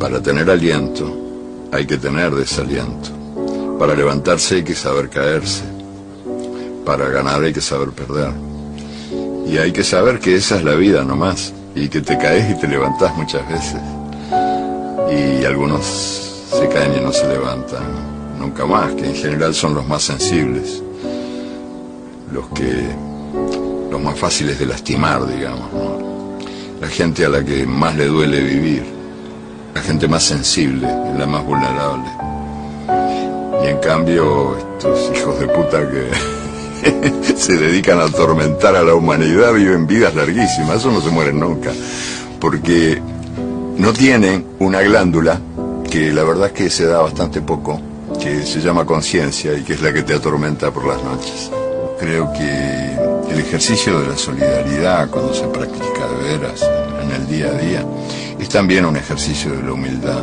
Para tener aliento hay que tener desaliento. Para levantarse hay que saber caerse. Para ganar hay que saber perder. Y hay que saber que esa es la vida nomás. Y que te caes y te levantás muchas veces. Y algunos se caen y no se levantan nunca más, que en general son los más sensibles. Los que. los más fáciles de lastimar, digamos. La gente a la que más le duele vivir. La gente más sensible, la más vulnerable. Y en cambio, estos hijos de puta que se dedican a atormentar a la humanidad viven vidas larguísimas, eso no se mueren nunca, porque no tienen una glándula que la verdad es que se da bastante poco, que se llama conciencia y que es la que te atormenta por las noches. Creo que el ejercicio de la solidaridad cuando se practica de veras en el día a día es también un ejercicio de la humildad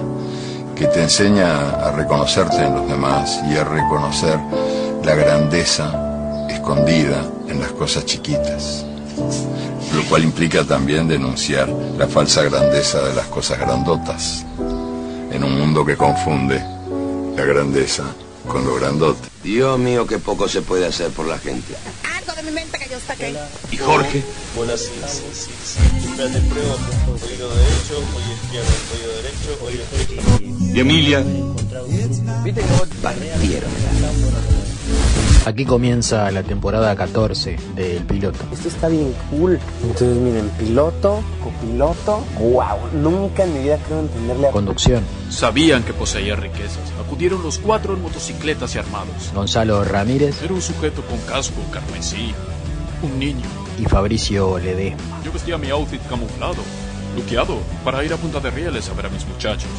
que te enseña a reconocerte en los demás y a reconocer la grandeza escondida en las cosas chiquitas, lo cual implica también denunciar la falsa grandeza de las cosas grandotas, en un mundo que confunde la grandeza con lo grandote. Dios mío, qué poco se puede hacer por la gente. De mi mente que yo saqué. ¿Y Jorge? Buenas de prueba, oído derecho, hoy izquierdo, oído derecho, oído derecho. ¿Y Emilia? Partieron. Aquí comienza la temporada 14 del piloto. Esto está bien cool. Entonces miren, piloto, copiloto, wow, nunca en mi vida creo entenderle a... Conducción, Sabían que poseía riquezas. Acudieron los cuatro en motocicletas y armados. Gonzalo Ramírez Era un sujeto con casco carmesí. Un niño. y Fabricio Ledesma. Yo vestía mi outfit camuflado, luqueado, para ir a Punta de Rieles a ver a mis muchachos.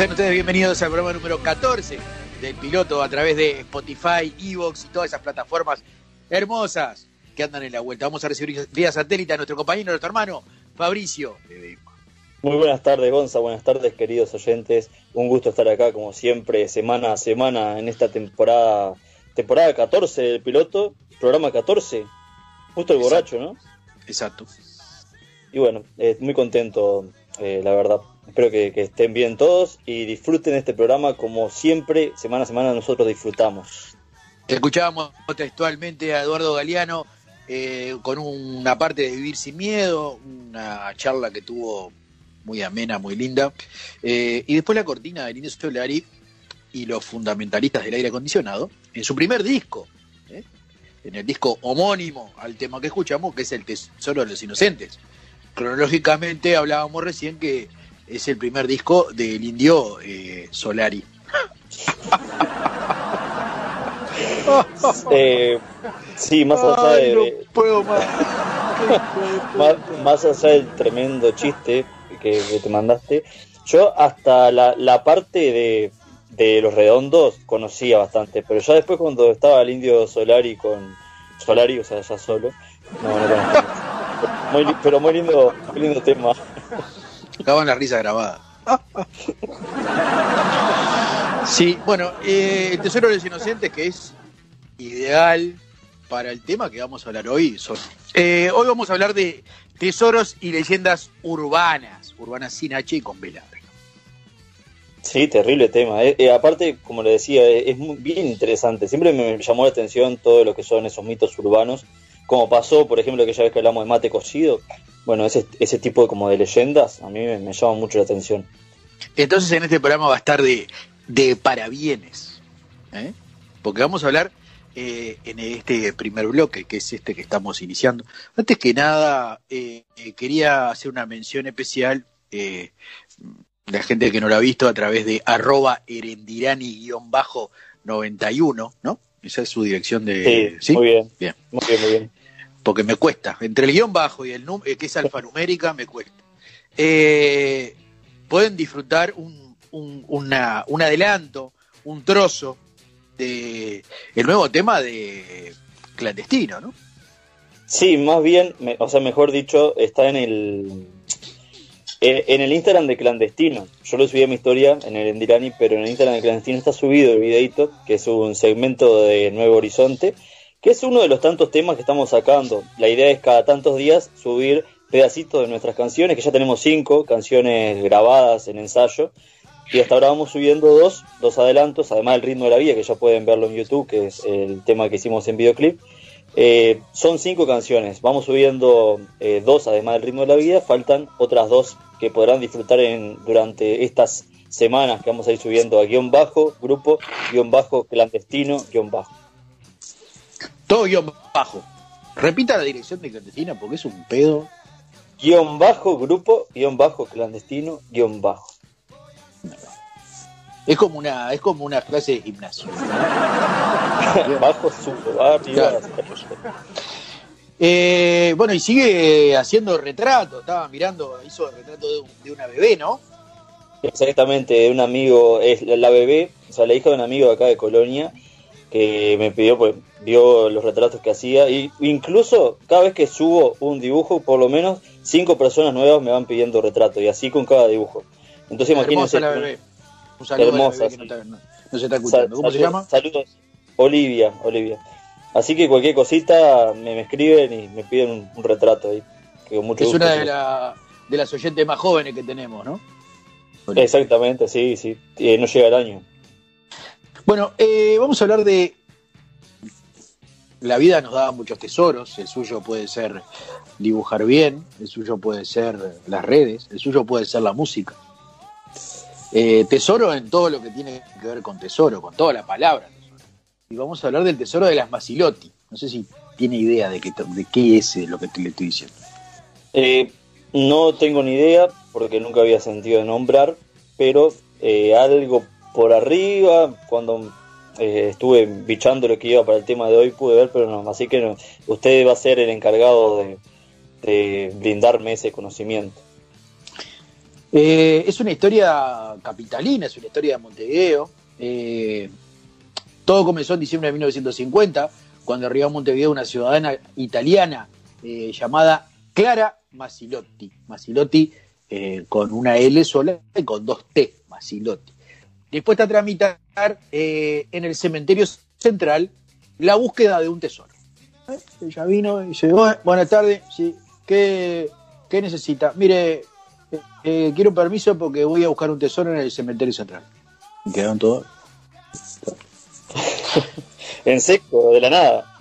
Sean ustedes bienvenidos al programa número 14 del piloto a través de Spotify, Evox y todas esas plataformas hermosas que andan en la vuelta. Vamos a recibir vía satélite a nuestro compañero, nuestro hermano Fabricio. Muy buenas tardes, Gonza. Buenas tardes, queridos oyentes. Un gusto estar acá, como siempre, semana a semana en esta temporada, temporada 14 del piloto, programa 14. Justo el Exacto. borracho, ¿no? Exacto. Y bueno, eh, muy contento, eh, la verdad. Espero que, estén bien todos y disfruten este programa como siempre, semana a semana nosotros disfrutamos. Escuchábamos textualmente a Eduardo Galeano eh, con una parte de Vivir sin Miedo, una charla que tuvo muy amena, muy linda. Eh, y después la cortina del Indio Solari y los fundamentalistas del aire acondicionado en su primer disco, ¿eh? en el disco homónimo al tema que escuchamos, que es El Tesoro de los Inocentes. Cronológicamente hablábamos recién que es el primer disco del Indio eh, Solari. Eh, sí, más allá Ay, de, no puedo más. más, más allá del tremendo chiste que, que te mandaste, yo hasta la, la parte de, de los redondos conocía bastante, pero ya después cuando estaba el indio Solari con Solari, o sea, ya solo, no, no. Muy, pero muy lindo, muy lindo tema. Acaban la risa grabada. Sí, bueno, eh, el Tesoro de los Inocentes, que es ideal para el tema que vamos a hablar hoy. Eh, hoy vamos a hablar de tesoros y leyendas urbanas, urbanas sin H y con B. Sí, terrible tema. Eh, aparte, como le decía, es muy, bien interesante. Siempre me llamó la atención todo lo que son esos mitos urbanos. Como pasó, por ejemplo, aquella vez que hablamos de mate cocido. Bueno, ese, ese tipo de, como de leyendas a mí me, me llama mucho la atención. Entonces en este programa va a estar de, de parabienes, ¿eh? porque vamos a hablar eh, en este primer bloque, que es este que estamos iniciando. Antes que nada, eh, eh, quería hacer una mención especial, eh, la gente que no lo ha visto, a través de arroba erendirani-91, ¿no? Esa es su dirección de... Sí, muy bien. Bien. Muy bien, muy bien. Porque me cuesta. Entre el guion bajo y el num- eh, que es alfanumérica, me cuesta. Eh, pueden disfrutar un, un, una- un adelanto, un trozo de nuevo tema de clandestino, ¿no? Sí, más bien, me- o sea, mejor dicho, está en el en el Instagram de Clandestino. Yo lo subí a mi historia en el Endirani, pero en el Instagram de Clandestino está subido el videito, que es un segmento de Nuevo Horizonte, que es uno de los tantos temas que estamos sacando. La idea es cada tantos días subir pedacitos de nuestras canciones, que ya tenemos cinco canciones grabadas en ensayo, y hasta ahora vamos subiendo dos, dos adelantos, además del ritmo de la vida, que ya pueden verlo en YouTube, que es el tema que hicimos en videoclip. Eh, son cinco canciones, vamos subiendo eh, dos además del ritmo de la vida, faltan otras dos que podrán disfrutar en, durante estas semanas que vamos a ir subiendo a guion bajo, grupo, guion bajo, clandestino, guion bajo. Todo guion bajo. Repita la dirección de clandestina porque es un pedo. Guión bajo, grupo, guion bajo, clandestino, guion bajo. Es como una, es como una clase de gimnasio. bajo, arriba. Claro. Eh, bueno, y sigue haciendo retrato. Estaba mirando, hizo el retrato de, un- de una bebé, ¿no? Exactamente, un amigo, es la la bebé, o sea, la hija de un amigo de acá de Colonia, que me pidió, pues, vio los retratos que hacía, y incluso cada vez que subo un dibujo, por lo menos cinco personas nuevas me van pidiendo retrato, y así con cada dibujo. Entonces imagínense. Hermosa la bebé. Un saludo a la Hermosa, bebé que no, sí. está- no- no se está escuchando. ¿Cómo se llama? Saludos. Olivia, Olivia. Así que cualquier cosita me, me escriben y me piden un, un retrato ahí. Que con mucho Es gusto una la- de las oyentes más jóvenes que tenemos, ¿no? Exactamente, sí, sí. Eh, no llega el año. Bueno, eh, vamos a hablar de. La vida nos da muchos tesoros. El suyo puede ser dibujar bien, el suyo puede ser las redes, el suyo puede ser la música. Eh, tesoro en todo lo que tiene que ver con tesoro, con toda la palabra. Y vamos a hablar del tesoro de las Masilotti. No sé si tiene idea de qué, de qué es eh, lo que te, le estoy diciendo. Eh, no tengo ni idea, porque nunca había sentido nombrar, pero eh, algo por arriba, cuando eh, estuve bichando lo que iba para el tema de hoy, pude ver, pero no. Así que no, usted va a ser el encargado de, brindarme ese conocimiento. Eh, es una historia capitalina, es una historia de Montevideo. Eh, todo comenzó en diciembre de 1950, cuando arribó a Montevideo una ciudadana italiana llamada Clara Masilotti. Masilotti con una L sola y con dos T, Masilotti. Dispuesta a tramitar eh, en el cementerio central la búsqueda de un tesoro. Eh, Ella vino y dice, "Bu- buenas tardes, sí, ¿qué, qué necesita? Mire, eh, eh, quiero permiso porque voy a buscar un tesoro en el cementerio central. Y quedaron todos. En seco, de la nada.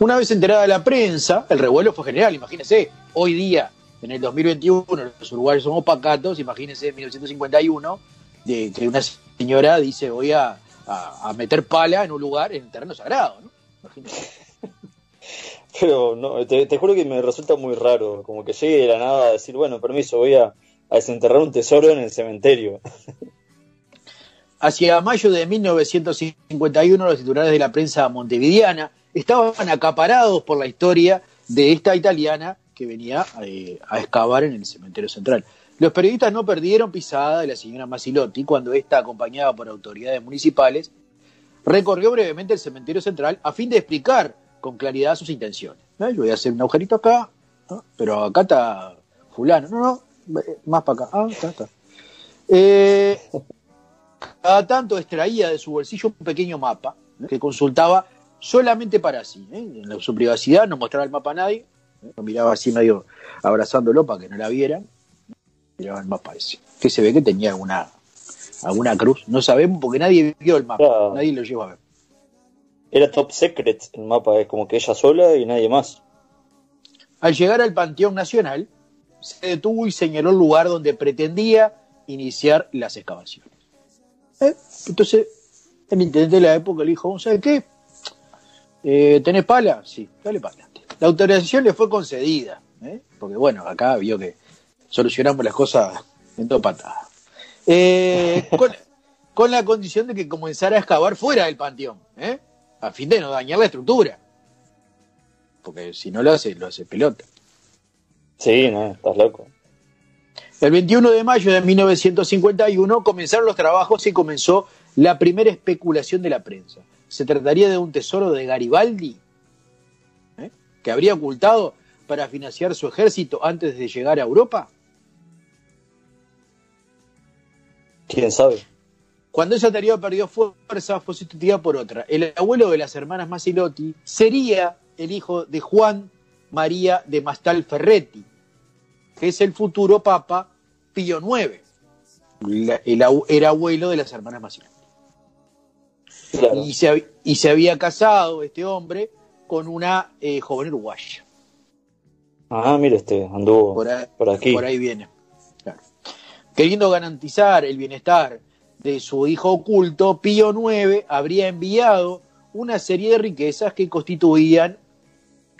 Una vez enterada la prensa, el revuelo fue general, imagínense, hoy día, en el 2021, los uruguayos somos pacatos, imagínense en 1951, de que una señora dice voy a, a- a meter pala en un lugar, en terreno sagrado, ¿no? Imagínense. Pero no, te, te juro que me resulta muy raro, como que llegue de la nada a decir, bueno, permiso, voy a, a desenterrar un tesoro en el cementerio. Hacia mayo de 1951, los titulares de la prensa montevideana estaban acaparados por la historia de esta italiana que venía eh, a excavar en el cementerio central. Los periodistas no perdieron pisada de la señora Masilotti cuando ésta, acompañada por autoridades municipales, recorrió brevemente el cementerio central a fin de explicar con claridad sus intenciones. Yo voy a hacer un agujerito acá, pero acá está fulano. No, no, eh, más para acá. Ah, está, está. Eh, cada tanto extraía de su bolsillo un pequeño mapa que consultaba solamente para sí. ¿eh? En su privacidad no mostraba el mapa a nadie. Lo miraba así medio abrazándolo para que no la vieran. Miraba el mapa ese. Que se ve que tenía alguna, alguna cruz. No sabemos porque nadie vio el mapa. Claro. Nadie lo llegó a ver. Era top secret el mapa, es como que ella sola y nadie más. Al llegar al Panteón Nacional, se detuvo y señaló el lugar donde pretendía iniciar las excavaciones. ¿Eh? Entonces, el intendente de la época le dijo, ¿sabes qué? Eh, ¿Tenés pala? Sí, dale adelante. La autorización le fue concedida, ¿eh? porque bueno, acá vio que solucionamos las cosas en dos patadas. Eh, con, con la condición de que comenzara a excavar fuera del panteón, ¿eh? a fin de no dañar la estructura. Porque si no lo hace, lo hace pelota. Sí, no, estás loco. El 21 de mayo de 1951 comenzaron los trabajos y comenzó la primera especulación de la prensa. Se trataría de un tesoro de Garibaldi. Que habría ocultado para financiar su ejército antes de llegar a Europa. ¿Quién sabe? Cuando esa teoría perdió fuerza, fue sustituida por otra. El abuelo de las hermanas Masilotti sería el hijo de Juan María de Mastal Ferretti, que es el futuro Papa Pío IX. La- el era abuelo de las hermanas Masilotti. Claro. Y, se, hab- y se había casado este hombre con una eh, joven uruguaya. Ah, mira, este anduvo Por ahí, por aquí. por ahí viene. Claro. Queriendo garantizar el bienestar de su hijo oculto, Pío IX habría enviado una serie de riquezas que constituían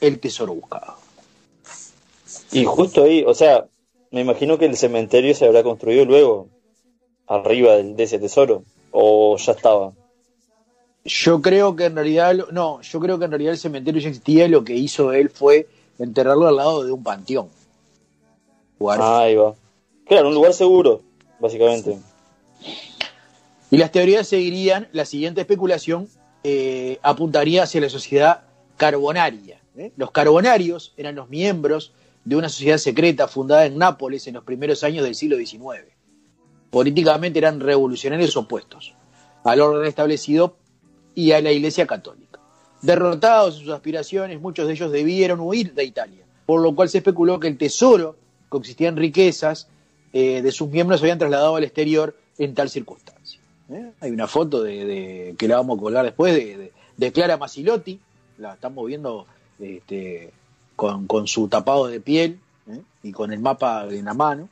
el tesoro buscado. Y justo ahí, o sea, me imagino que el cementerio se habrá construido luego, arriba de ese tesoro, o ya estaba. Yo creo que en realidad, no, yo creo que en realidad el cementerio ya existía y lo que hizo él fue enterrarlo al lado de un panteón. Lugar Ah, ahí va. Claro, un lugar seguro, básicamente. Y las teorías seguirían, la siguiente especulación eh, apuntaría hacia la sociedad carbonaria. ¿eh? Los carbonarios eran los miembros de una sociedad secreta fundada en Nápoles en los primeros años del siglo XIX. Políticamente eran revolucionarios opuestos al orden establecido y a la Iglesia Católica. Derrotados en sus aspiraciones, muchos de ellos debieron huir de Italia, por lo cual se especuló que el tesoro, que consistía en riquezas, eh, de sus miembros se habían trasladado al exterior en tal circunstancia. ¿eh? Hay una foto de, que la vamos a colgar después de, Clara Masilotti, la estamos viendo este, con, con su tapado de piel ¿eh? y con el mapa en la mano.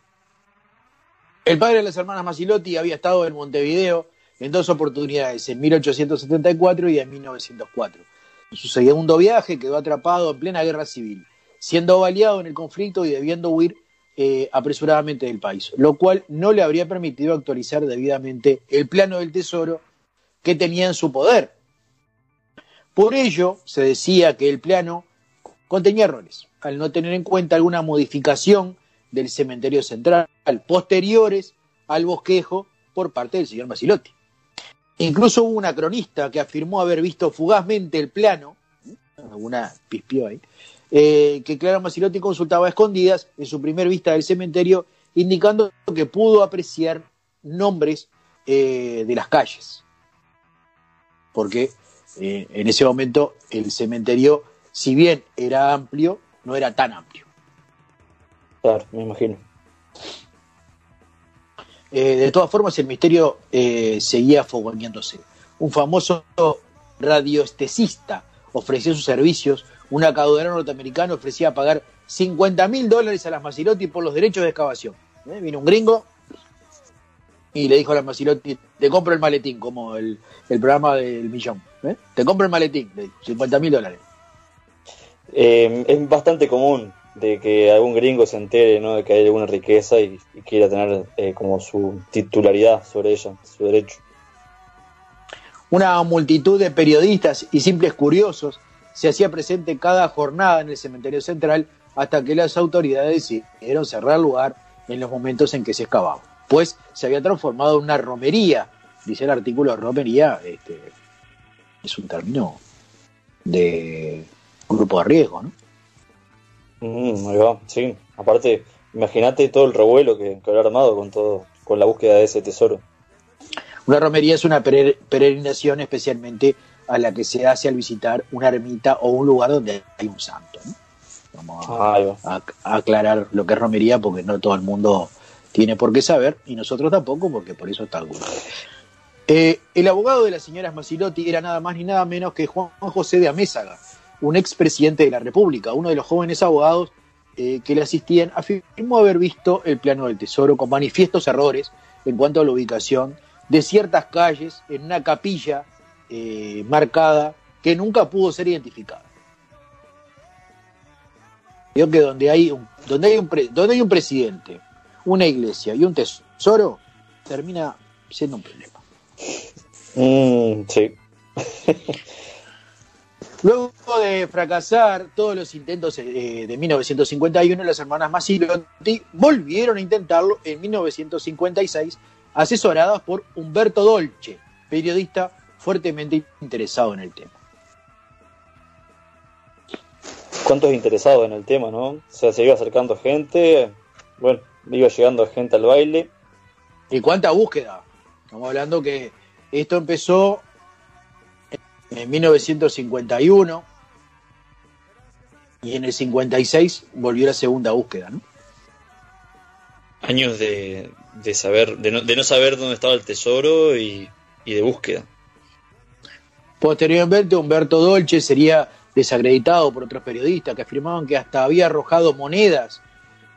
El padre de las hermanas Masilotti había estado en Montevideo en dos oportunidades, en 1874 y en 1904. En su segundo viaje quedó atrapado en plena guerra civil, siendo baleado en el conflicto y debiendo huir eh, apresuradamente del país, lo cual no le habría permitido actualizar debidamente el plano del tesoro que tenía en su poder. Por ello, se decía que el plano contenía errores, al no tener en cuenta alguna modificación del cementerio central, posteriores al bosquejo por parte del señor Masilotti. Incluso hubo una cronista que afirmó haber visto fugazmente el plano, alguna pispió ahí, eh, que Clara Masilotti consultaba a escondidas en su primer vista del cementerio, indicando que pudo apreciar nombres eh, de las calles. Porque eh, en ese momento el cementerio, si bien era amplio, no era tan amplio. Claro, me imagino. Eh, de todas formas, el misterio eh, seguía fogoneándose. Un famoso radioestesista ofreció sus servicios. Un acaudador norteamericano ofrecía pagar 50 mil dólares a las Masilotti por los derechos de excavación. ¿Eh? Vino un gringo y le dijo a las Masilotti, te compro el maletín, como el, el programa del millón. ¿eh? Te compro el maletín, le dijo, 50 mil dólares. Es bastante común de que algún gringo se entere ¿no? de que hay alguna riqueza y, quiera tener eh, como su titularidad sobre ella, su derecho. Una multitud de periodistas y simples curiosos se hacía presente cada jornada en el cementerio central hasta que las autoridades decidieron cerrar el lugar en los momentos en que se excavaba. Pues se había transformado en una romería. Dice el artículo romería, este, es un término de grupo de riesgo, ¿no? Mm, ahí va, sí. Aparte, imagínate todo el revuelo que, que habrá armado con todo, con la búsqueda de ese tesoro. Una romería es una peregrinación especialmente a la que se hace al visitar una ermita o un lugar donde hay un santo. ¿no? Vamos a, Ahí va. a- aclarar lo que es romería porque no todo el mundo tiene por qué saber y nosotros tampoco porque por eso está. Eh, el abogado de las señoras Masilotti era nada más ni nada menos que Juan José de Amézaga, un expresidente de la República, uno de los jóvenes abogados eh, que le asistían, afirmó haber visto el plano del tesoro con manifiestos errores en cuanto a la ubicación de ciertas calles en una capilla eh, marcada que nunca pudo ser identificada. Digo que donde hay un, donde hay un, donde hay un presidente, una iglesia y un tesoro, termina siendo un problema. Mm, sí. Luego de fracasar todos los intentos eh, de 1951, las hermanas Masilotti volvieron a intentarlo en 1956, asesoradas por Humberto Dolce, periodista fuertemente interesado en el tema. ¿Cuántos interesados en el tema, no? O sea, se iba acercando gente, bueno, iba llegando gente al baile. ¿Y cuánta búsqueda? Estamos hablando que esto empezó en 1951 y en el 56 volvió la segunda búsqueda, ¿no? Años de, de saber, de no, de no saber dónde estaba el tesoro y, y de búsqueda. Posteriormente, Humberto Dolce sería desacreditado por otros periodistas que afirmaban que hasta había arrojado monedas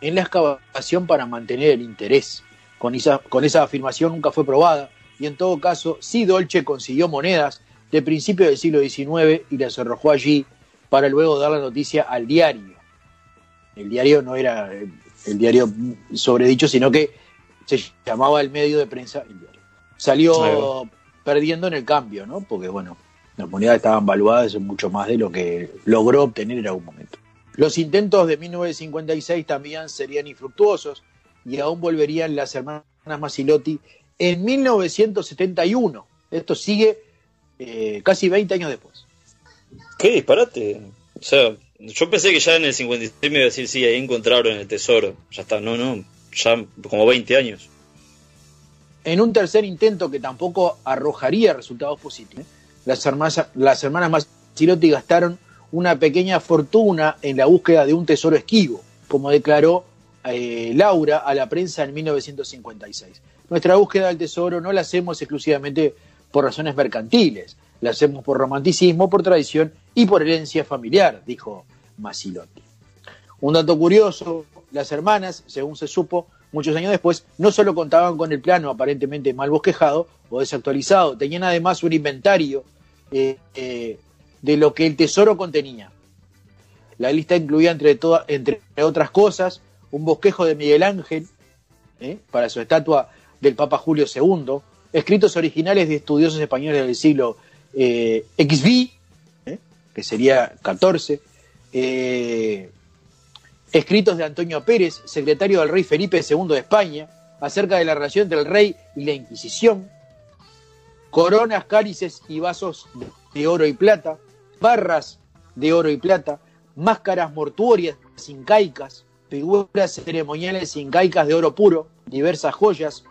en la excavación para mantener el interés. Con esa, con esa afirmación nunca fue probada y en todo caso, sí Dolce consiguió monedas de principios del siglo XIX y las arrojó allí para luego dar la noticia al diario. El diario no era el, diario sobredicho, sino que se llamaba el medio de prensa el diario. Salió perdiendo en el cambio, ¿no? Porque, bueno, las monedas estaban valuadas en mucho más de lo que logró obtener en algún momento. Los intentos de 1956 también serían infructuosos y aún volverían las hermanas Masilotti en 1971. Esto sigue eh, casi 20 años después. ¿Qué disparate? O sea, yo pensé que ya en el 56 me iba a decir, sí, ahí encontraron el tesoro. Ya está, no, no, ya como 20 años. En un tercer intento que tampoco arrojaría resultados positivos, las hermanas, las hermanas gastaron una pequeña fortuna en la búsqueda de un tesoro esquivo, como declaró eh, Laura a la prensa en 1956. Nuestra búsqueda del tesoro no la hacemos exclusivamente por razones mercantiles, la hacemos por romanticismo, por tradición y por herencia familiar, dijo Masilotti. Un dato curioso, las hermanas, según se supo, muchos años después, no solo contaban con el plano aparentemente mal bosquejado o desactualizado, tenían además un inventario eh, eh, de lo que el tesoro contenía. La lista incluía, entre, entre otras cosas, un bosquejo de Miguel Ángel ¿eh? para su estatua del Papa Julio II, escritos originales de estudiosos españoles del siglo eh, ¿eh? que sería 14, escritos de Antonio Pérez, secretario del rey Felipe II de España, acerca de la relación entre el rey y la Inquisición, coronas, cálices y vasos de oro y plata, barras de oro y plata, máscaras mortuorias incaicas, figuras ceremoniales incaicas de oro puro, diversas joyas,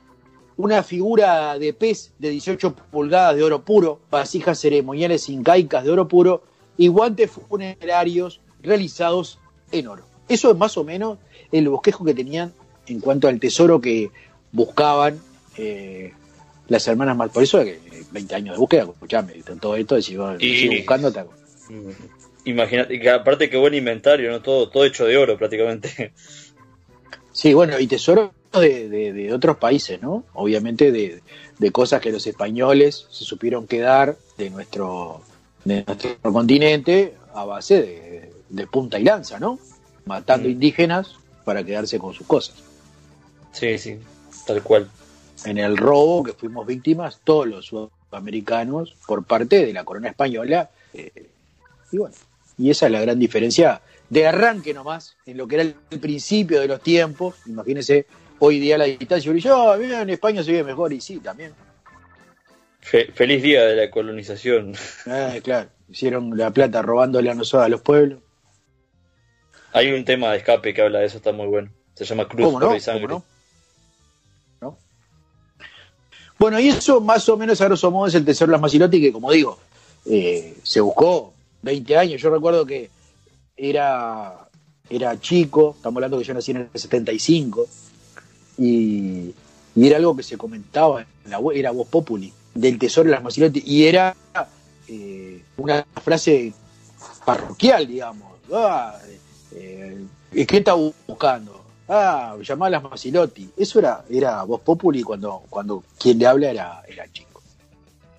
una figura de pez de 18 pulgadas de oro puro, vasijas ceremoniales incaicas de oro puro y guantes funerarios realizados en oro. Eso es más o menos el bosquejo que tenían en cuanto al tesoro que buscaban eh, las hermanas mal. Por eso que 20 años de búsqueda, escuchame, todo esto, de si Y- buscando, te- Imagínate, que aparte que buen inventario, ¿no? Todo, todo hecho de oro prácticamente. Sí, bueno, y tesoros de, de- de otros países, ¿no? Obviamente de, de cosas que los españoles se supieron quedar de nuestro, de nuestro continente a base de, de punta y lanza, ¿no? Matando Mm. indígenas para quedarse con sus cosas. Sí, sí, tal cual. En el robo que fuimos víctimas todos los sudamericanos por parte de la corona española. eh, y bueno, y esa es la gran diferencia de arranque nomás, en lo que era el, el principio de los tiempos. Imagínense hoy día la distancia. Y yo, "Ah, mira, en España se vive mejor, y sí, también. Fe- feliz día de la colonización. Eh, claro, hicieron la plata robándole a nosotros a los pueblos. Hay un tema de escape que habla de eso, está muy bueno. Se llama Cruz, ¿Cómo no? Y Sangre. ¿Cómo no? ¿No? Bueno, y eso más o menos a grosso modo es el tesoro de las Macilotti, que como digo, eh, se buscó 20 años. Yo recuerdo que era, era chico, estamos hablando que yo nací en el 75, y, y era algo que se comentaba, en la, we- era voz populi, del tesoro de las Macilotti, y era eh, una frase parroquial, digamos. Ah, eh, ¿Qué está buscando? Ah, llamá a las Macilotti. Eso era, era voz populi cuando, cuando quien le habla era, era chico.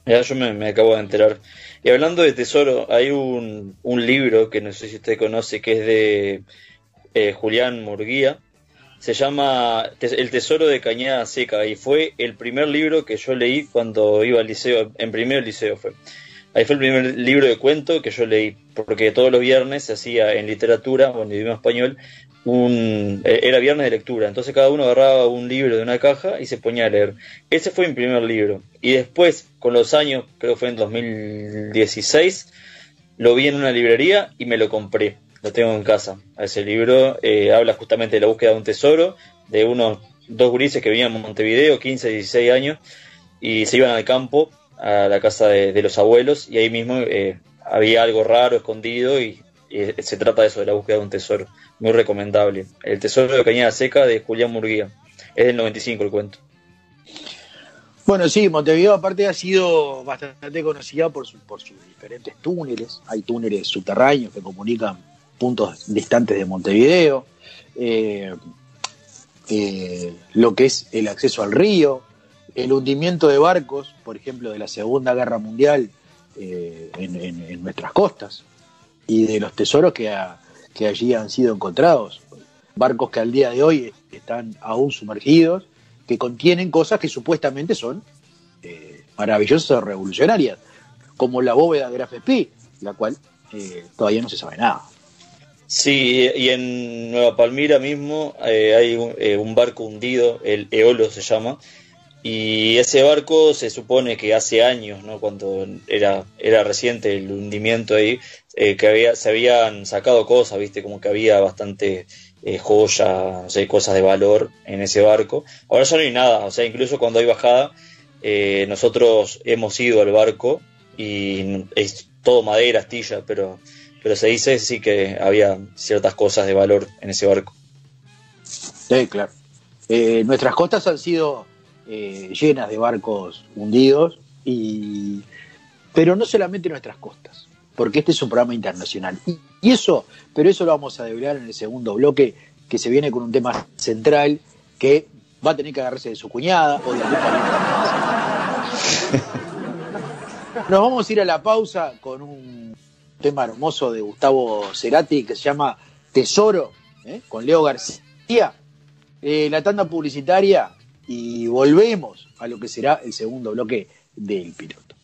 Ya yo me, me acabo de enterar. Y hablando de tesoro, hay un, un libro que no sé si usted conoce, que es de eh, Julián Murguía. Se llama El Tesoro de Cañada Seca y fue el primer libro que yo leí cuando iba al liceo, en primer liceo fue. Ahí fue el primer libro de cuento que yo leí, porque todos los viernes se hacía en literatura o en español un eh, era viernes de lectura, entonces cada uno agarraba un libro de una caja y se ponía a leer. Ese fue mi primer libro. Y después, con los años, creo que fue en 2016, lo vi en una librería y me lo compré. Lo tengo en casa. A ese libro eh, habla justamente de la búsqueda de un tesoro, de unos dos gurises que vivían en Montevideo, 15, 16 años, y se iban al campo, a la casa de, los abuelos, y ahí mismo eh, había algo raro escondido y, y se trata de eso, de la búsqueda de un tesoro. Muy recomendable. El tesoro de Cañada Seca de Julián Murguía. Es del 95 el cuento. Bueno, sí, Montevideo aparte ha sido bastante conocida por, por sus diferentes túneles. Hay túneles subterráneos que comunican puntos distantes de Montevideo. Eh, eh, lo que es el acceso al río, el hundimiento de barcos, por ejemplo, de la Segunda Guerra Mundial eh, en, nuestras costas y de los tesoros que, que allí han sido encontrados. Barcos que al día de hoy están aún sumergidos, que contienen cosas que supuestamente son eh, maravillosas revolucionarias, como la bóveda de Graf Spee, la cual eh, todavía no se sabe nada. Sí, y en Nueva Palmira mismo eh, hay un, eh, un barco hundido, el Eolo se llama, y ese barco se supone que hace años, ¿no? cuando era, era reciente el hundimiento ahí, eh, que había, se habían sacado cosas, viste, como que había bastante joya, no sé, cosas de valor en ese barco. Ahora ya no hay nada, o sea, incluso cuando hay bajada, nosotros hemos ido al barco y es todo madera, astilla, pero pero se dice sí que había ciertas cosas de valor en ese barco. Sí, claro. Eh, nuestras costas han sido eh, llenas de barcos hundidos, y, pero no solamente nuestras costas, porque este es un programa internacional. Y, y eso, pero eso lo vamos a develar en el segundo bloque, que se viene con un tema central que va a tener que agarrarse de su cuñada o de pariente. Nos vamos a ir a la pausa con un tema hermoso de Gustavo Cerati que se llama Tesoro, ¿eh? con Leo García. Eh, la tanda publicitaria y volvemos a lo que será el segundo bloque del piloto.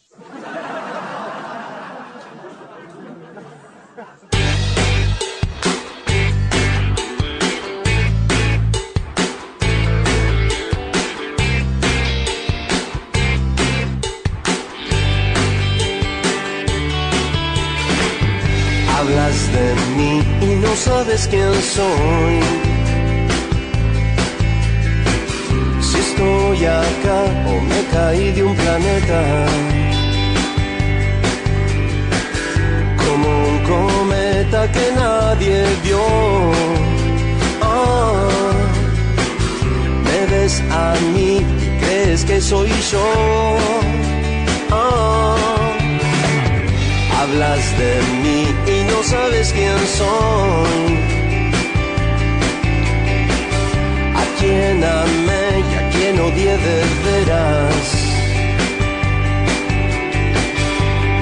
Sabes quién soy. Si estoy acá o me caí de un planeta. Como un cometa que nadie vio. Ah, me ves a mí crees que soy yo. Hablas de mí y no sabes quién soy. A quien amé y a quien odié de veras.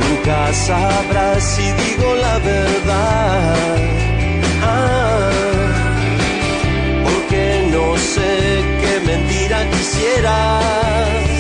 Nunca sabrás si digo la verdad. Ah, porque no sé qué mentira quisieras.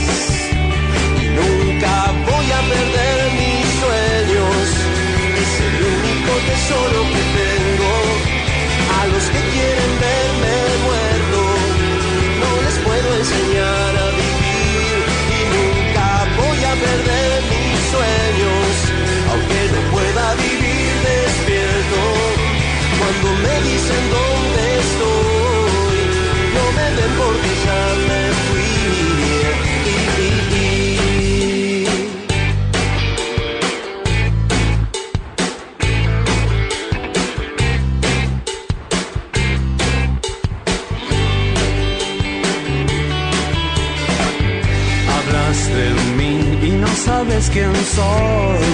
Quién soy.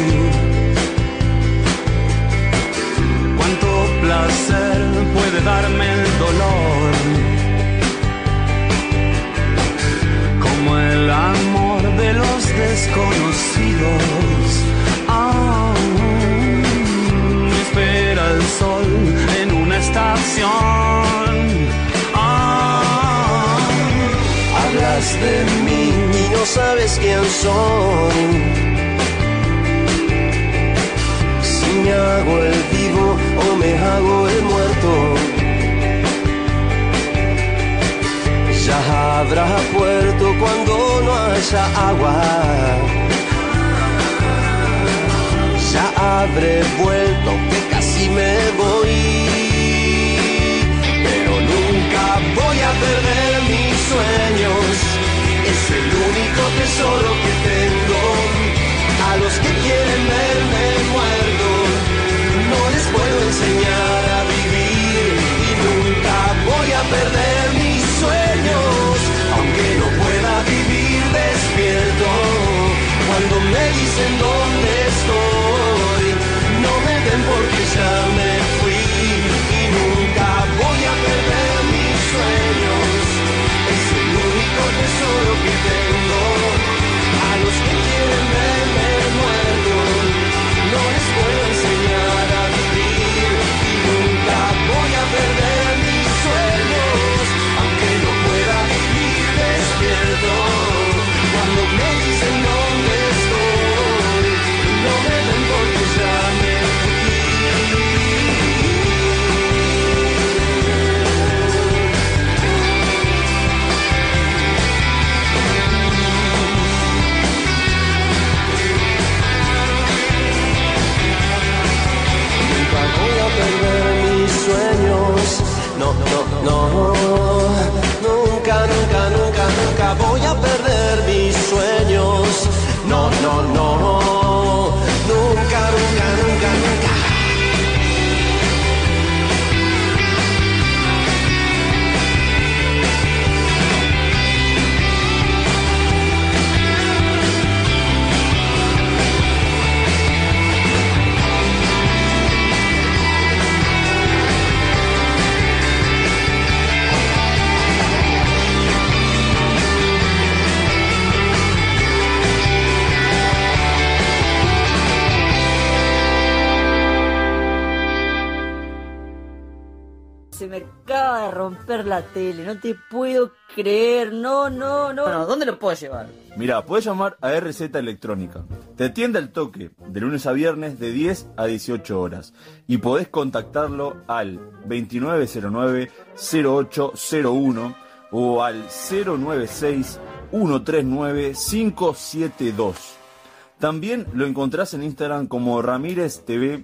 Cuánto placer puede darme el dolor. Como el amor de los desconocidos. Ah, espera el sol en una estación. Ah, hablas de mí y no sabes quién soy. Me hago el vivo o me hago el muerto. Ya habrá puerto cuando no haya agua. Ya habré vuelto que casi me voy. Pero nunca voy a perder mis sueños. Es el único tesoro No. Nunca, nunca, nunca, nunca voy a perder mis sueños. No, no, no. Romper la tele, no te puedo creer, no, no, no. no ¿Dónde lo puedo llevar? Mira, puedes llamar a RZ Electrónica. Te atiende al toque, de lunes a viernes de 10 a 18 horas. Y podés contactarlo al 2909-0801 o al 096-139-572. También lo encontrás en Instagram como Ramírez TV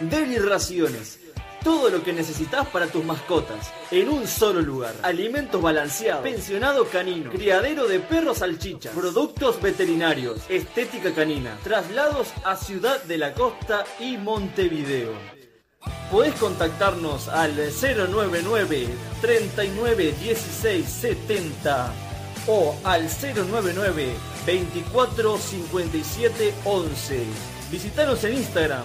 Deliraciones. Todo lo que necesitas para tus mascotas, en un solo lugar. Alimentos balanceados, pensionado canino, criadero de perros salchichas, productos veterinarios, estética canina, traslados a Ciudad de la Costa y Montevideo. Podés contactarnos al 099 39 16 70 o al 099 24 57 11. Visitanos en Instagram,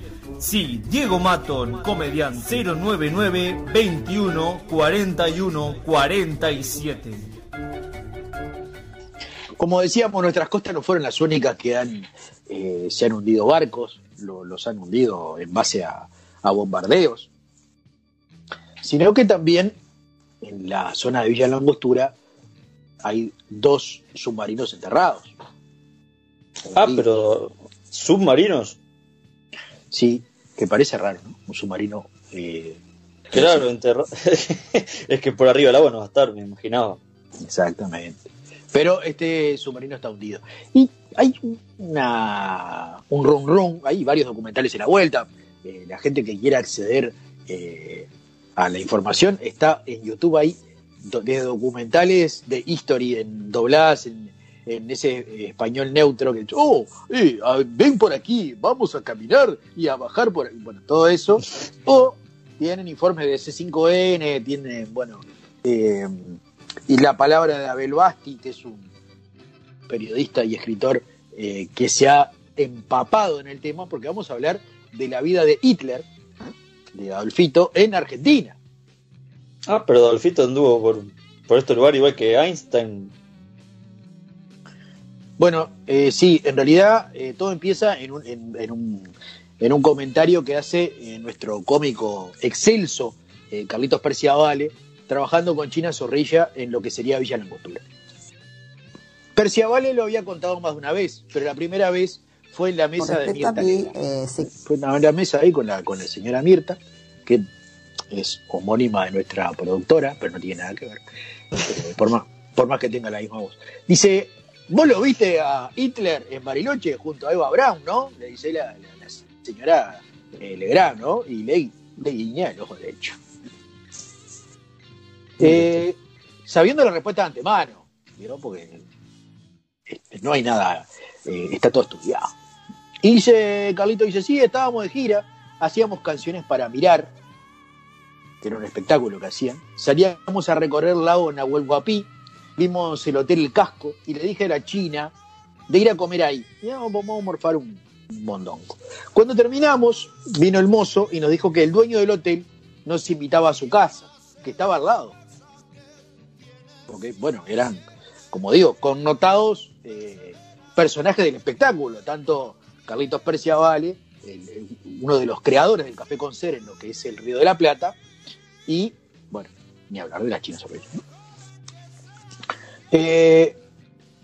Sí, Diego Maton, comediante 099 21 41 47. Como decíamos, nuestras costas no fueron las únicas que han, eh, se han hundido barcos, lo- los han hundido en base a, a bombardeos, sino que también en la zona de Villa Langostura hay dos submarinos enterrados. Ah, pero submarinos. Sí, que parece raro, ¿no? Un submarino. eh, Claro, enterra- es que por arriba del agua no va a estar, me imaginaba. Exactamente. Pero este submarino está hundido. Y hay una, un run run, hay varios documentales en la vuelta. Eh, la gente que quiera acceder eh, a la información está en YouTube ahí, desde documentales de history en dobladas en, en ese eh, español neutro que oh, eh, ven por aquí, vamos a caminar y a bajar por aquí. Bueno, todo eso. O tienen informes de C5N, tienen, bueno, eh, y la palabra de Abel Basti, que es un periodista y escritor que se ha empapado en el tema, porque vamos a hablar de la vida de Hitler, de Adolfito, en Argentina. Ah, pero Adolfito anduvo por, por este lugar igual que Einstein. Bueno, eh, sí, en realidad eh, todo empieza en un, en, en un, en un comentario que hace eh, nuestro cómico excelso Carlitos Perciavale, trabajando con China Zorrilla en lo que sería Villa Langostura. Perciavale lo había contado más de una vez, pero la primera vez fue en la mesa de Mirta. mí, sí. Fue en la mesa ahí con la, con la señora Mirta, que es homónima de nuestra productora, pero no tiene nada que ver, por, más, por más que tenga la misma voz. Dice, vos lo viste a Hitler en Bariloche junto a Eva Brown, ¿no? Le dice la, la- la señora eh, Legrand, ¿no? Y le, le guiña el ojo derecho. Eh, sabiendo la respuesta de antemano, ¿vieron? Porque este, no hay nada, eh, está todo estudiado. Y dice, Carlito dice, sí, estábamos de gira, hacíamos canciones para mirar, que era un espectáculo que hacían. Salíamos a recorrer el lago Nahuel Huapi, vimos el hotel El Casco, y le dije a la China de ir a comer ahí. Y "Ah, vamos a morfar un, mondongo. Cuando terminamos, vino el mozo y nos dijo que el dueño del hotel nos invitaba a su casa, que estaba al lado. Porque, bueno, eran, como digo, connotados eh, personajes del espectáculo, tanto Carlitos Perciavale, uno de los creadores del café con en lo que es el Río de la Plata, y bueno, ni hablar de las chinas sobre ¿no? Eh,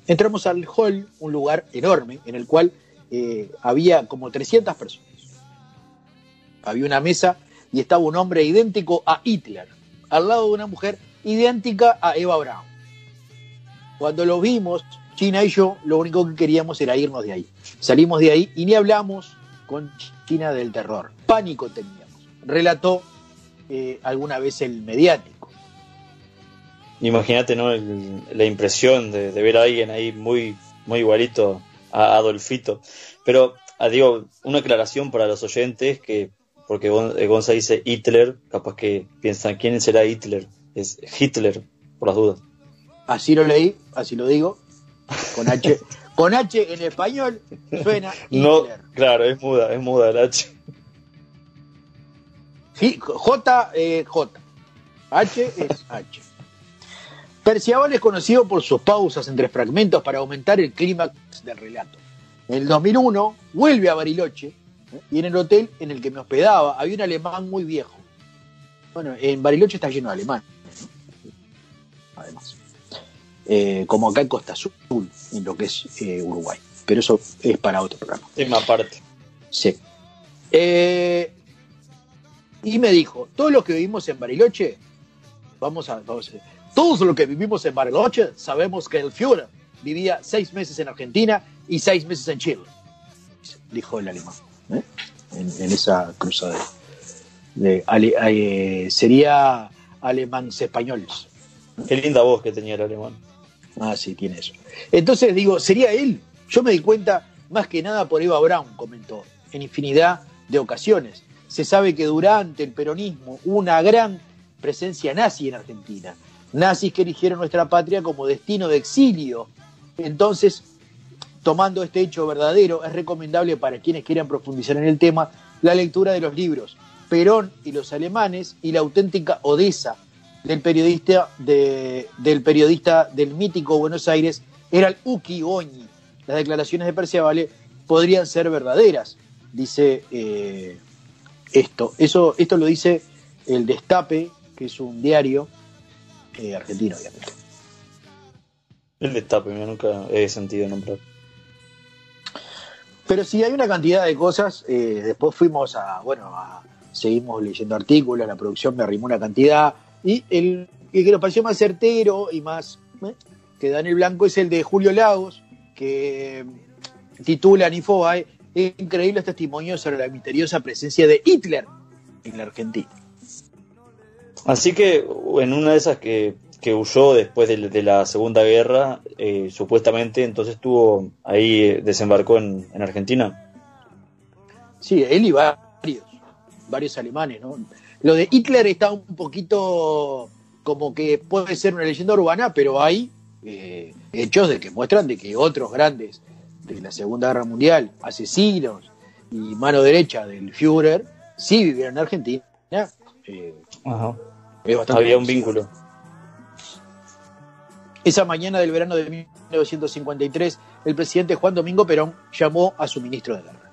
entramos al hall, un lugar enorme en el cual eh, había como 300 personas. Había una mesa y estaba un hombre idéntico a Hitler, al lado de una mujer idéntica a Eva Braun. Cuando lo vimos, China y yo, lo único que queríamos era irnos de ahí. Salimos de ahí y ni hablamos con China del terror. Pánico teníamos. Relató eh, alguna vez el mediático. Imagínate, ¿no? El- la impresión de, de ver a alguien ahí muy, muy igualito a Adolfito. Pero, ah, digo, una aclaración para los oyentes que, porque eh, Gonza dice Hitler, capaz que piensan, ¿quién será Hitler? Es Hitler, por las dudas. Así lo leí, así lo digo. Con H, con H en español suena No, Hitler. claro, es muda, es muda el H. Sí, J, eh, J. H es H. Perciabal es conocido por sus pausas entre fragmentos para aumentar el clímax del relato. En el 2001 vuelve a Bariloche ¿eh? y en el hotel en el que me hospedaba había un alemán muy viejo. Bueno, en Bariloche está lleno de alemanes, además. Eh, como acá en Costa Azul, en lo que es eh, Uruguay. Pero eso es para otro programa. Tema aparte. Sí. Eh, y me dijo, todos los que vivimos en Bariloche, vamos a, vamos a- todos los que vivimos en Bariloche sabemos que el Führer vivía seis meses en Argentina y seis meses en Chile, dijo el alemán, ¿eh? en, en esa cruzada. De, ale- eh, sería alemanes españoles. Qué linda voz que tenía el alemán. Ah, sí, tiene eso. Entonces digo, ¿sería él? Yo me di cuenta más que nada por Eva Braun, comentó, en infinidad de ocasiones. Se sabe que durante el peronismo hubo una gran presencia nazi en Argentina. Nazis que eligieron nuestra patria como destino de exilio. Entonces, tomando este hecho verdadero, es recomendable para quienes quieran profundizar en el tema la lectura de los libros Perón y los alemanes y la auténtica Odessa del periodista, de- del mítico Buenos Aires era el Uki Oñi. Las declaraciones de Perciavale podrían ser verdaderas, dice eh, esto. Eso, esto lo dice el Destape, que es un diario eh, argentino, obviamente. El destape, mira, nunca he sentido nombrar. Pero sí hay una cantidad de cosas. eh, después fuimos a, bueno, a- seguimos leyendo artículos, la producción me arrimó una cantidad. Y el, el que nos pareció más certero y más eh, que da en el blanco es el de Julio Lagos, que mm, titula en Infobae Increíbles testimonios sobre la misteriosa presencia de Hitler en la Argentina. Así que en una de esas que, que huyó después de, de la Segunda Guerra, eh, supuestamente entonces estuvo ahí, eh, desembarcó en, en Argentina. Sí, él y varios, varios alemanes, ¿no? Lo de Hitler está un poquito como que puede ser una leyenda urbana, pero hay eh, hechos de que muestran de que otros grandes de la Segunda Guerra Mundial, asesinos y mano derecha del Führer, sí vivieron en Argentina. Eh, es bastante Había un vínculo. Esa mañana del verano de 1953, el presidente Juan Domingo Perón llamó a su ministro de guerra.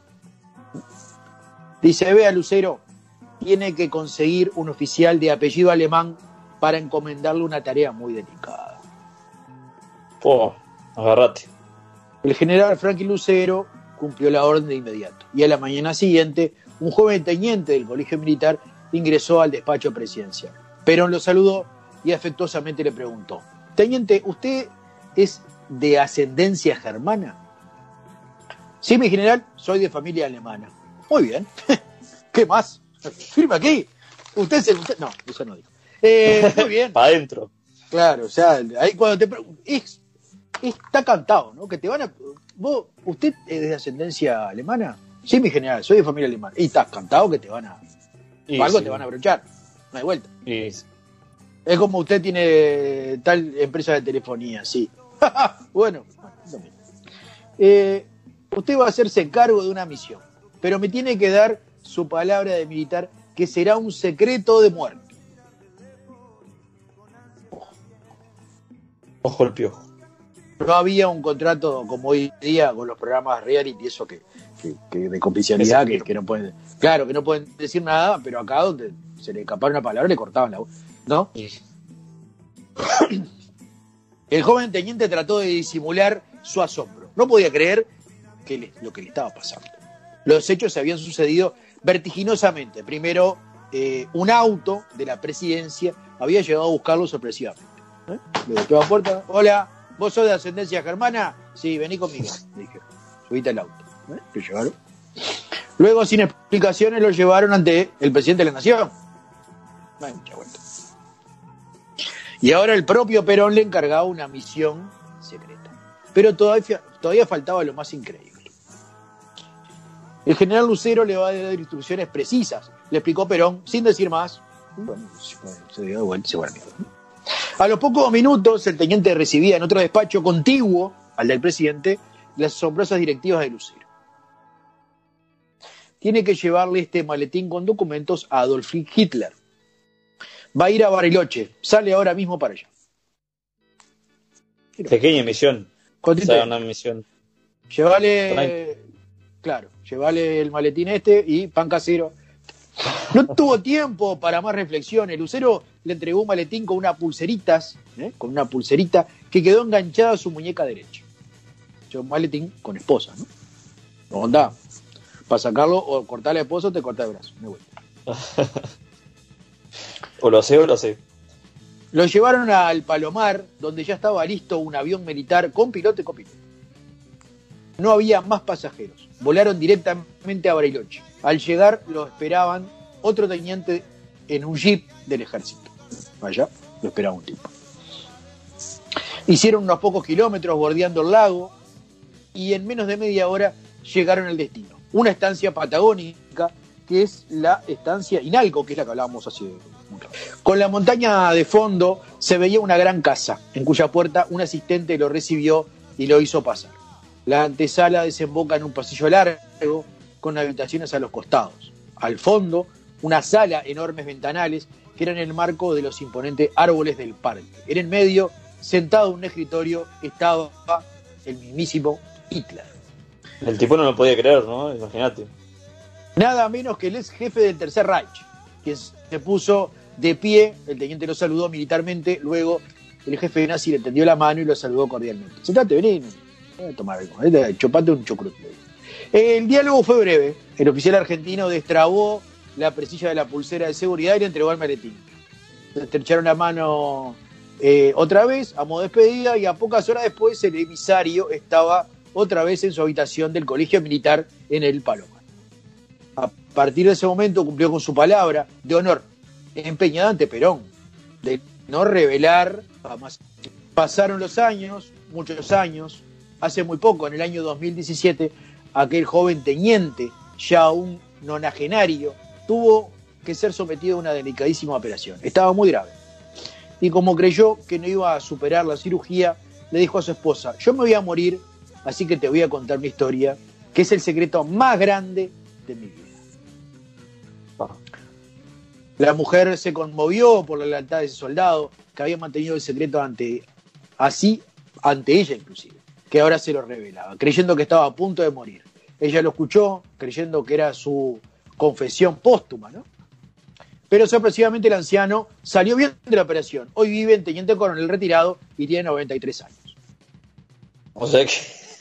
Dice, vea Lucero, tiene que conseguir un oficial de apellido alemán para encomendarle una tarea muy delicada. Oh, agarrate. El general Franklin Lucero cumplió la orden de inmediato y a la mañana siguiente un joven teniente del colegio militar ingresó al despacho presidencial. Perón lo saludó y afectuosamente le preguntó, Teniente, ¿usted es de ascendencia germana? Sí, mi general, soy de familia alemana. Muy bien. ¿Qué más? Firma aquí. Usted es el... usted- No, eso no dijo. Eh, muy bien. Para adentro. Claro, o sea, ahí cuando te es- está cantado, ¿no? Que te van a vos, usted es de ascendencia alemana? Sí, mi general, soy de familia alemana. Y estás cantado que te van a Y algo sí. te van a brochar. No hay vuelta. Y- Es como usted tiene tal empresa de telefonía, sí. bueno. Eh, usted va a hacerse cargo de una misión, pero me tiene que dar su palabra de militar que será un secreto de muerte. Ojo el piojo. no había un contrato como hoy día con los programas reality, eso que que, que de confidencialidad, que, que no pueden, claro, que no pueden decir nada, pero acá donde se le escapaba una palabra le cortaban la voz, ¿no? El joven teniente trató de disimular su asombro. No podía creer que le- lo que le estaba pasando. Los hechos se habían sucedido vertiginosamente. Primero, eh, un auto de la presidencia había llegado a buscarlo sorpresivamente. ¿eh? Le golpeó la puerta. Hola, ¿vos sos de ascendencia germana? Sí, vení conmigo. Le dije, subite al auto. ¿eh? Lo llevaron. Luego, sin explicaciones, lo llevaron ante el presidente de la nación. Y ahora el propio Perón le encargaba una misión secreta. Pero todavía, faltaba lo más increíble. El general Lucero le va a dar instrucciones precisas, le explicó Perón, sin decir más. Bueno, se se. A los pocos minutos, el teniente recibía en otro despacho contiguo al del presidente las asombrosas directivas de Lucero. Tiene que llevarle este maletín con documentos a Adolf Hitler. Va a ir a Bariloche, sale ahora mismo para allá. Pequeña misión. Una misión. Llevale, claro, llevale el maletín este y pan casero. No tuvo tiempo para más reflexiones. Lucero le entregó un maletín con una pulseritas, ¿eh? con una pulserita que quedó enganchada a su muñeca derecha. Yo, un maletín con esposa, ¿no? Onda, para sacarlo o cortarle la esposa o te corta el brazo. Me voy. O lo hace o lo hace. Lo llevaron al Palomar, donde ya estaba listo un avión militar con piloto y copiloto. No había más pasajeros. Volaron directamente a Bariloche. Al llegar lo esperaban otro teniente en un jeep del ejército. Allá lo esperaba un tipo. Hicieron unos pocos kilómetros bordeando el lago y en menos de media hora llegaron al destino. Una estancia patagónica que es la estancia Inalco, que es la que hablábamos hace. Con la montaña de fondo se veía una gran casa, en cuya puerta un asistente lo recibió y lo hizo pasar. La antesala desemboca en un pasillo largo con habitaciones a los costados. Al fondo, una sala, enormes ventanales, que eran el marco de los imponentes árboles del parque. En el medio, sentado en un escritorio, estaba el mismísimo Hitler. El tipo no lo podía creer, ¿no? Imagínate. Nada menos que el ex jefe del Tercer Reich, quien se puso de pie, el teniente lo saludó militarmente, luego el jefe nazi le tendió la mano y lo saludó cordialmente. Sentate, vení, a tomar algo, chopate un chucrut. El diálogo fue breve, el oficial argentino destrabó la presilla de la pulsera de seguridad y le entregó el maletín. Se estrecharon la mano eh, otra vez, a modo de despedida, y a pocas horas después el emisario estaba otra vez en su habitación del colegio militar en el Palomar. A partir de ese momento cumplió con su palabra de honor, empeñada ante Perón, de no revelar jamás. Pasaron los años, muchos años, hace muy poco, en el año 2017, aquel joven teniente, ya un nonagenario, tuvo que ser sometido a una delicadísima operación. Estaba muy grave. Y como creyó que no iba a superar la cirugía, le dijo a su esposa, yo me voy a morir, así que te voy a contar mi historia, que es el secreto más grande de mi vida. La mujer se conmovió por la lealtad de ese soldado, que había mantenido el secreto ante, así ante ella inclusive, que ahora se lo revelaba, creyendo que estaba a punto de morir. Ella lo escuchó, creyendo que era su confesión póstuma, ¿no? Pero sorpresivamente el anciano salió bien de la operación. Hoy vive en Teniente Coronel retirado y tiene 93 años. O sea que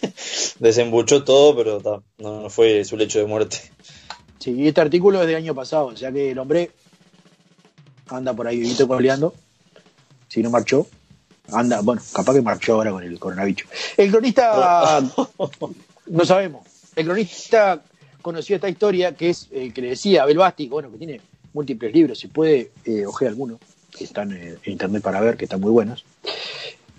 desembuchó todo, pero no fue su lecho de muerte. Sí, y este artículo es del año pasado, o sea que el hombre anda por ahí vivito coleando. Si no marchó, anda, bueno, capaz que marchó ahora con el coronavirus. El cronista, no sabemos, el cronista conoció esta historia que es el que le decía Abel Basti, bueno, que tiene múltiples libros, si puede, eh, ojear algunos, que están eh, en internet para ver, que están muy buenos.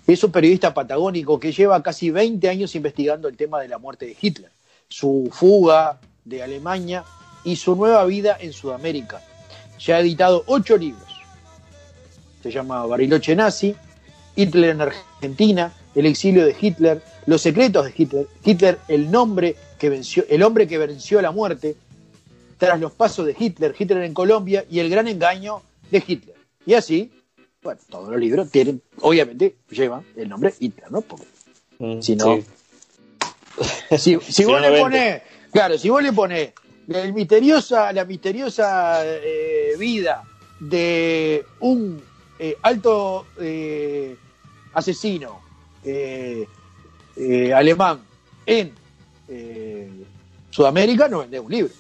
Es un periodista patagónico que lleva casi 20 años investigando el tema de la muerte de Hitler, su fuga de Alemania y su nueva vida en Sudamérica. Ya ha editado ocho libros. Se llama Bariloche Nazi, Hitler en Argentina, El exilio de Hitler, Los secretos de Hitler, Hitler, el nombre que venció, el hombre que venció la muerte, tras los pasos de Hitler, Hitler en Colombia y el gran engaño de Hitler. Y así, bueno, todos los libros tienen, obviamente, llevan el nombre Hitler, ¿no? Porque si no, Sí. si, si vos le pones Claro, si vos le pones la misteriosa, la misteriosa eh, vida de un eh, alto eh, asesino eh, alemán en eh, Sudamérica, no vendés un libro.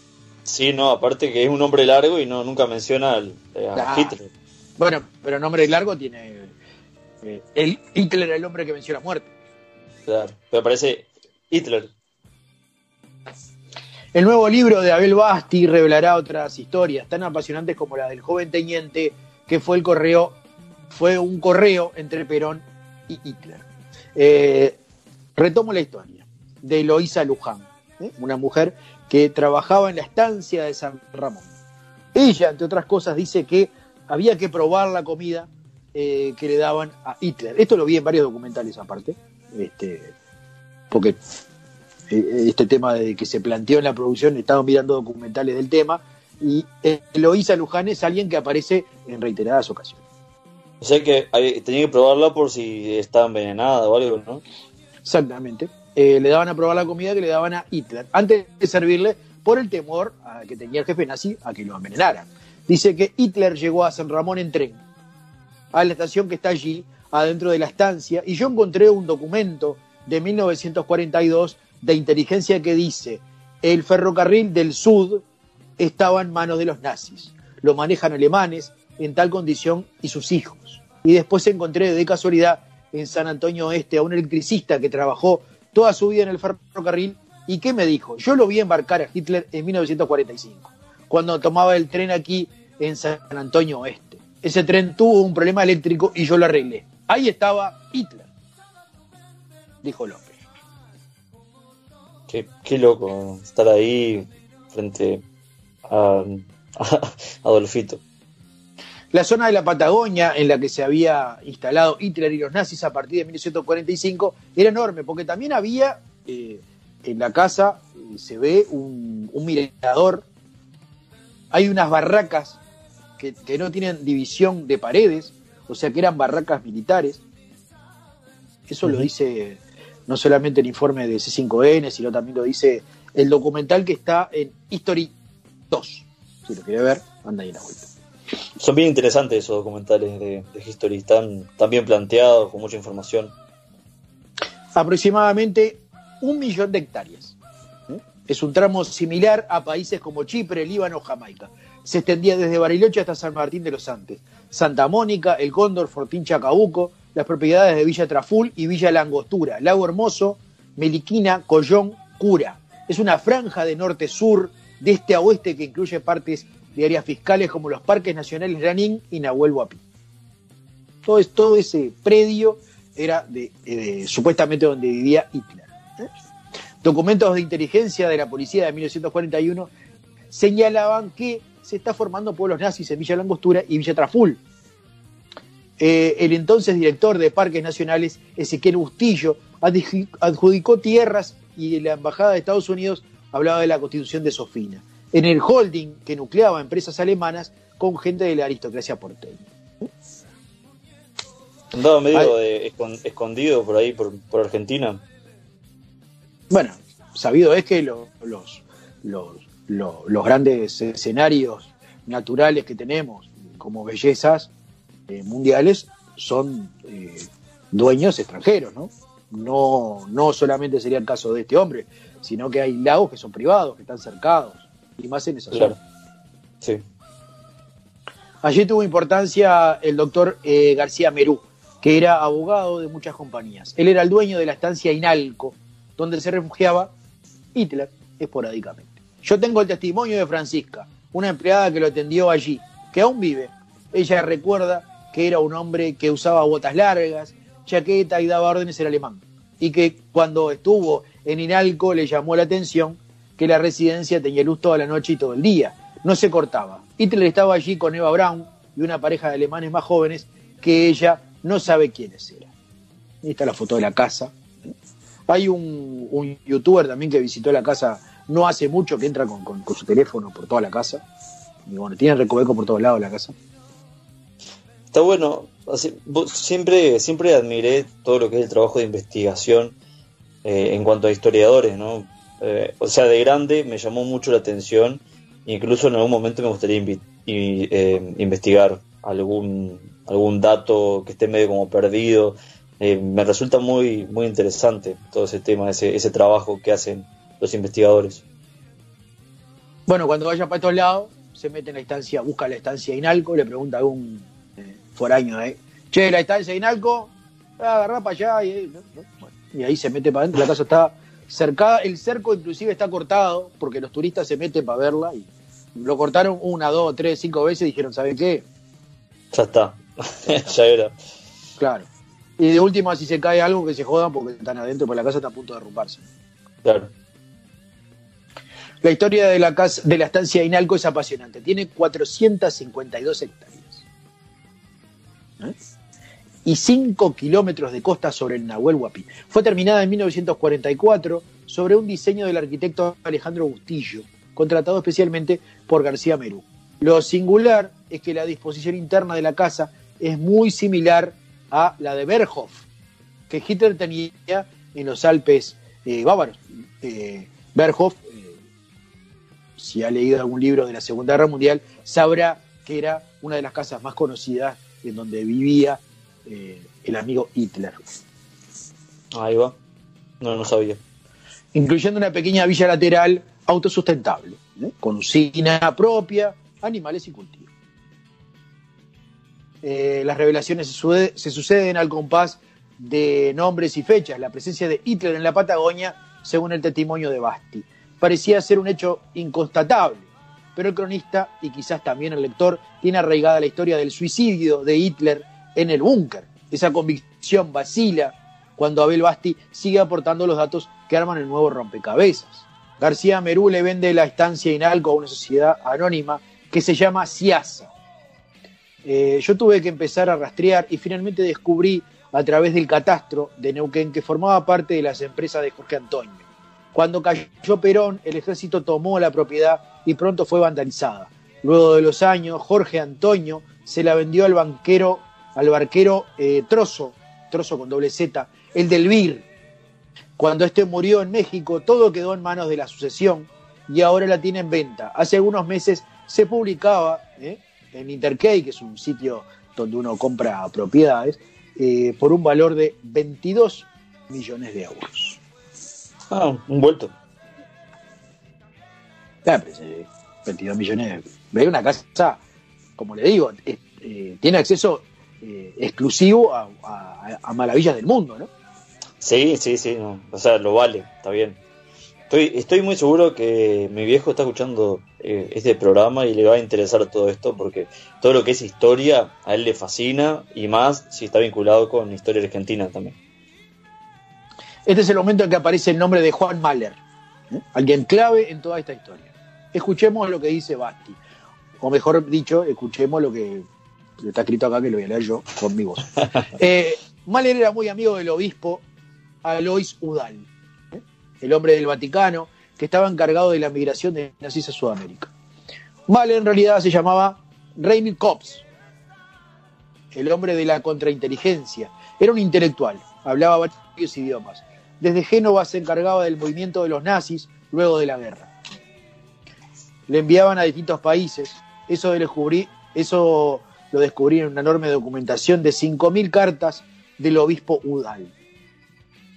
Sí, no, aparte que es un nombre largo y no nunca menciona al, a. Hitler. Bueno, pero nombre largo tiene. el Hitler el hombre que venció la muerte. Claro, pero aparece Hitler. El nuevo libro de Abel Basti revelará otras historias tan apasionantes como la del joven teniente que fue el correo, fue un correo entre Perón y Hitler. Eh, retomo la historia de Eloísa Luján, ¿eh? una mujer que trabajaba en la estancia de San Ramón. Ella, entre otras cosas, dice que había que probar la comida eh, que le daban a Hitler. Esto lo vi en varios documentales aparte, este, porque este tema de que se planteó en la producción, he estado mirando documentales del tema, y eh, Eloísa Luján es alguien que aparece en reiteradas ocasiones. O sea que hay- tenía que probarla por si estaba envenenada o algo, ¿no? Exactamente. Eh, le daban a probar la comida que le daban a Hitler, antes de servirle por el temor a que tenía el jefe nazi a que lo envenenaran. Dice que Hitler llegó a San Ramón en tren, a la estación que está allí, adentro de la estancia, y yo encontré un documento de 1942 de inteligencia que dice, el ferrocarril del Sud estaba en manos de los nazis, lo manejan alemanes en tal condición y sus hijos. Y después encontré de casualidad en San Antonio Oeste a un electricista que trabajó toda su vida en el ferrocarril y que me dijo, yo lo vi embarcar a Hitler en 1945, cuando tomaba el tren aquí en San Antonio Oeste. Ese tren tuvo un problema eléctrico y yo lo arreglé. Ahí estaba Hitler, dijo. Qué, qué loco estar ahí frente a, a Adolfito. La zona de la Patagonia en la que se había instalado Hitler y los nazis a partir de 1945 era enorme, porque también había eh, en la casa, eh, se ve un, un mirador, hay unas barracas que, que no tienen división de paredes, o sea que eran barracas militares. Eso lo dice no solamente el informe de C5N, sino también lo dice el documental que está en History 2. Si lo quiere ver, anda ahí en la vuelta. Son bien interesantes esos documentales de, de History, están, están bien planteados, con mucha información. aproximadamente un millón de hectáreas. ¿eh? Es un tramo similar a países como Chipre, Líbano, Jamaica. Se extendía desde Bariloche hasta San Martín de los Andes, Santa Mónica, El Cóndor, Fortín Chacabuco, las propiedades de Villa Traful y Villa Langostura, Lago Hermoso, Meliquina, Collón, Cura. Es una franja de norte-sur, de este a oeste que incluye partes de áreas fiscales como los parques nacionales Lanín y Nahuel Huapi. Todo, es- todo ese predio era de, de- supuestamente donde vivía Hitler. ¿eh? Documentos de inteligencia de la policía de 1941 señalaban que se está formando pueblos nazis en Villa Langostura y Villa Traful. Eh, el entonces director de Parques Nacionales, Ezequiel Bustillo, adju- adjudicó tierras y la Embajada de Estados Unidos hablaba de la constitución de Sofina. En el holding que nucleaba empresas alemanas con gente de la aristocracia porteña. Andaba medio de escon- escondido por ahí, por, por Argentina. Bueno, sabido es que lo- los, los, lo- los grandes escenarios naturales que tenemos como bellezas eh, mundiales son eh, dueños extranjeros, ¿no? ¿no? No zolamente sería el caso de este hombre, sino que hay lagos que son privados, que están cercados, y más en esa Claro. zona. Sí. Allí tuvo importancia el doctor eh, García Merú, que era abogado de muchas compañías. Él era el dueño de la estancia Inalco, donde se refugiaba Hitler esporádicamente. Yo tengo el testimonio de Francisca, una empleada que lo atendió allí, que aún vive. Ella recuerda que era un hombre que usaba botas largas, chaqueta y daba órdenes en alemán. Y que cuando estuvo en Inalco le llamó la atención que la residencia tenía luz toda la noche y todo el día. No se cortaba. Hitler estaba allí con Eva Braun y una pareja de alemanes más jóvenes que ella no sabe quiénes eran. Ahí está la foto de la casa. Hay un, youtuber también que visitó la casa no hace mucho, que entra con, con- con su teléfono por toda la casa. Y bueno, tiene recoveco por todos lados la casa. Está bueno. siempre, siempre admiré todo lo que es el trabajo de investigación eh, en cuanto a historiadores, ¿no? Eh, o sea, de grande me llamó mucho la atención. Incluso en algún momento me gustaría eh, investigar algún, algún dato que esté medio como perdido. Me resulta muy, muy interesante todo ese tema, ese, ese trabajo que hacen los investigadores. Bueno, cuando vaya para estos lados, se mete en la estancia, busca la estancia Inalco, le pregunta algún foraño, ¿eh? Che, la estancia Inalco, ah, agarrá para allá. Bueno, y ahí se mete para adentro, la casa está cercada, el cerco inclusive está cortado, porque los turistas se meten para verla y lo cortaron una, dos, tres, cinco veces y dijeron, ¿sabe qué? Ya está, ya era. Claro. Y de última, si se cae algo, que se jodan porque están adentro, porque la casa está a punto de derrumbarse. Claro. La historia de la, casa, de la estancia de Inalco es apasionante. Tiene 452 hectáreas. ¿Eh? Y 5 kilómetros de costa sobre el Nahuel Huapi. Fue terminada en 1944 sobre un diseño del arquitecto Alejandro Bustillo, contratado especialmente por García Merú. Lo singular es que la disposición interna de la casa es muy similar a la de Berghof, que Hitler tenía en los Alpes eh, bávaros. Eh, Berghof si ha leído algún libro de la Segunda Guerra Mundial, sabrá que era una de las casas más conocidas en donde vivía eh, el amigo Hitler. Ahí va. No, no sabía. Incluyendo una pequeña villa lateral autosustentable, ¿eh? con usina propia, animales y cultivos. Eh, las revelaciones se, suceden al compás de nombres y fechas. La presencia de Hitler en la Patagonia, según el testimonio de Basti parecía ser un hecho inconstatable, pero el cronista y quizás también el lector tiene arraigada la historia del suicidio de Hitler en el búnker. Esa convicción vacila cuando Abel Basti sigue aportando los datos que arman el nuevo rompecabezas. García Merú le vende la estancia Inalco a una sociedad anónima que se llama Ciasa. Eh, yo tuve que empezar a rastrear y finalmente descubrí a través del catastro de Neuquén que formaba parte de las empresas de Jorge Antonio. Cuando cayó Perón, el ejército tomó la propiedad y pronto fue vandalizada. Luego de los años, Jorge Antonio se la vendió al banquero, al barquero eh, Trozo, Trozo con doble Z, el del BIR. Cuando este murió en México, todo quedó en manos de la sucesión y ahora la tiene en venta. Hace algunos meses se publicaba eh, en Interkey, que es un sitio donde uno compra propiedades, eh, por un valor de 22 millones de euros. Ah, un vuelto. Ah, pero, eh, 22 millones. Ve una casa, como le digo, eh, eh, tiene acceso eh, exclusivo a, a- a maravillas del mundo, ¿no? Sí, sí, sí. no. O sea, lo vale, está bien. Estoy, estoy muy seguro que mi viejo está escuchando eh, este programa y le va a interesar todo esto porque todo lo que es historia a él le fascina y más si está vinculado con historia argentina también. Este es el momento en que aparece el nombre de Juan Mahler, ¿eh? alguien clave en toda esta historia. Escuchemos lo que dice Basti, o mejor dicho, escuchemos lo que está escrito acá, que lo voy a leer yo con mi voz. Eh, Mahler era muy amigo del obispo Alois Udall, ¿eh? el hombre del Vaticano, que estaba encargado de la migración de nazis a Sudamérica. Mahler en realidad se llamaba Raymond Kops, el hombre de la contrainteligencia. Era un intelectual, hablaba varios idiomas. Desde Génova se encargaba del movimiento de los nazis luego de la guerra. Le enviaban a distintos países. Eso, eso lo descubrí en una enorme documentación de 5.000 cartas del obispo Udall.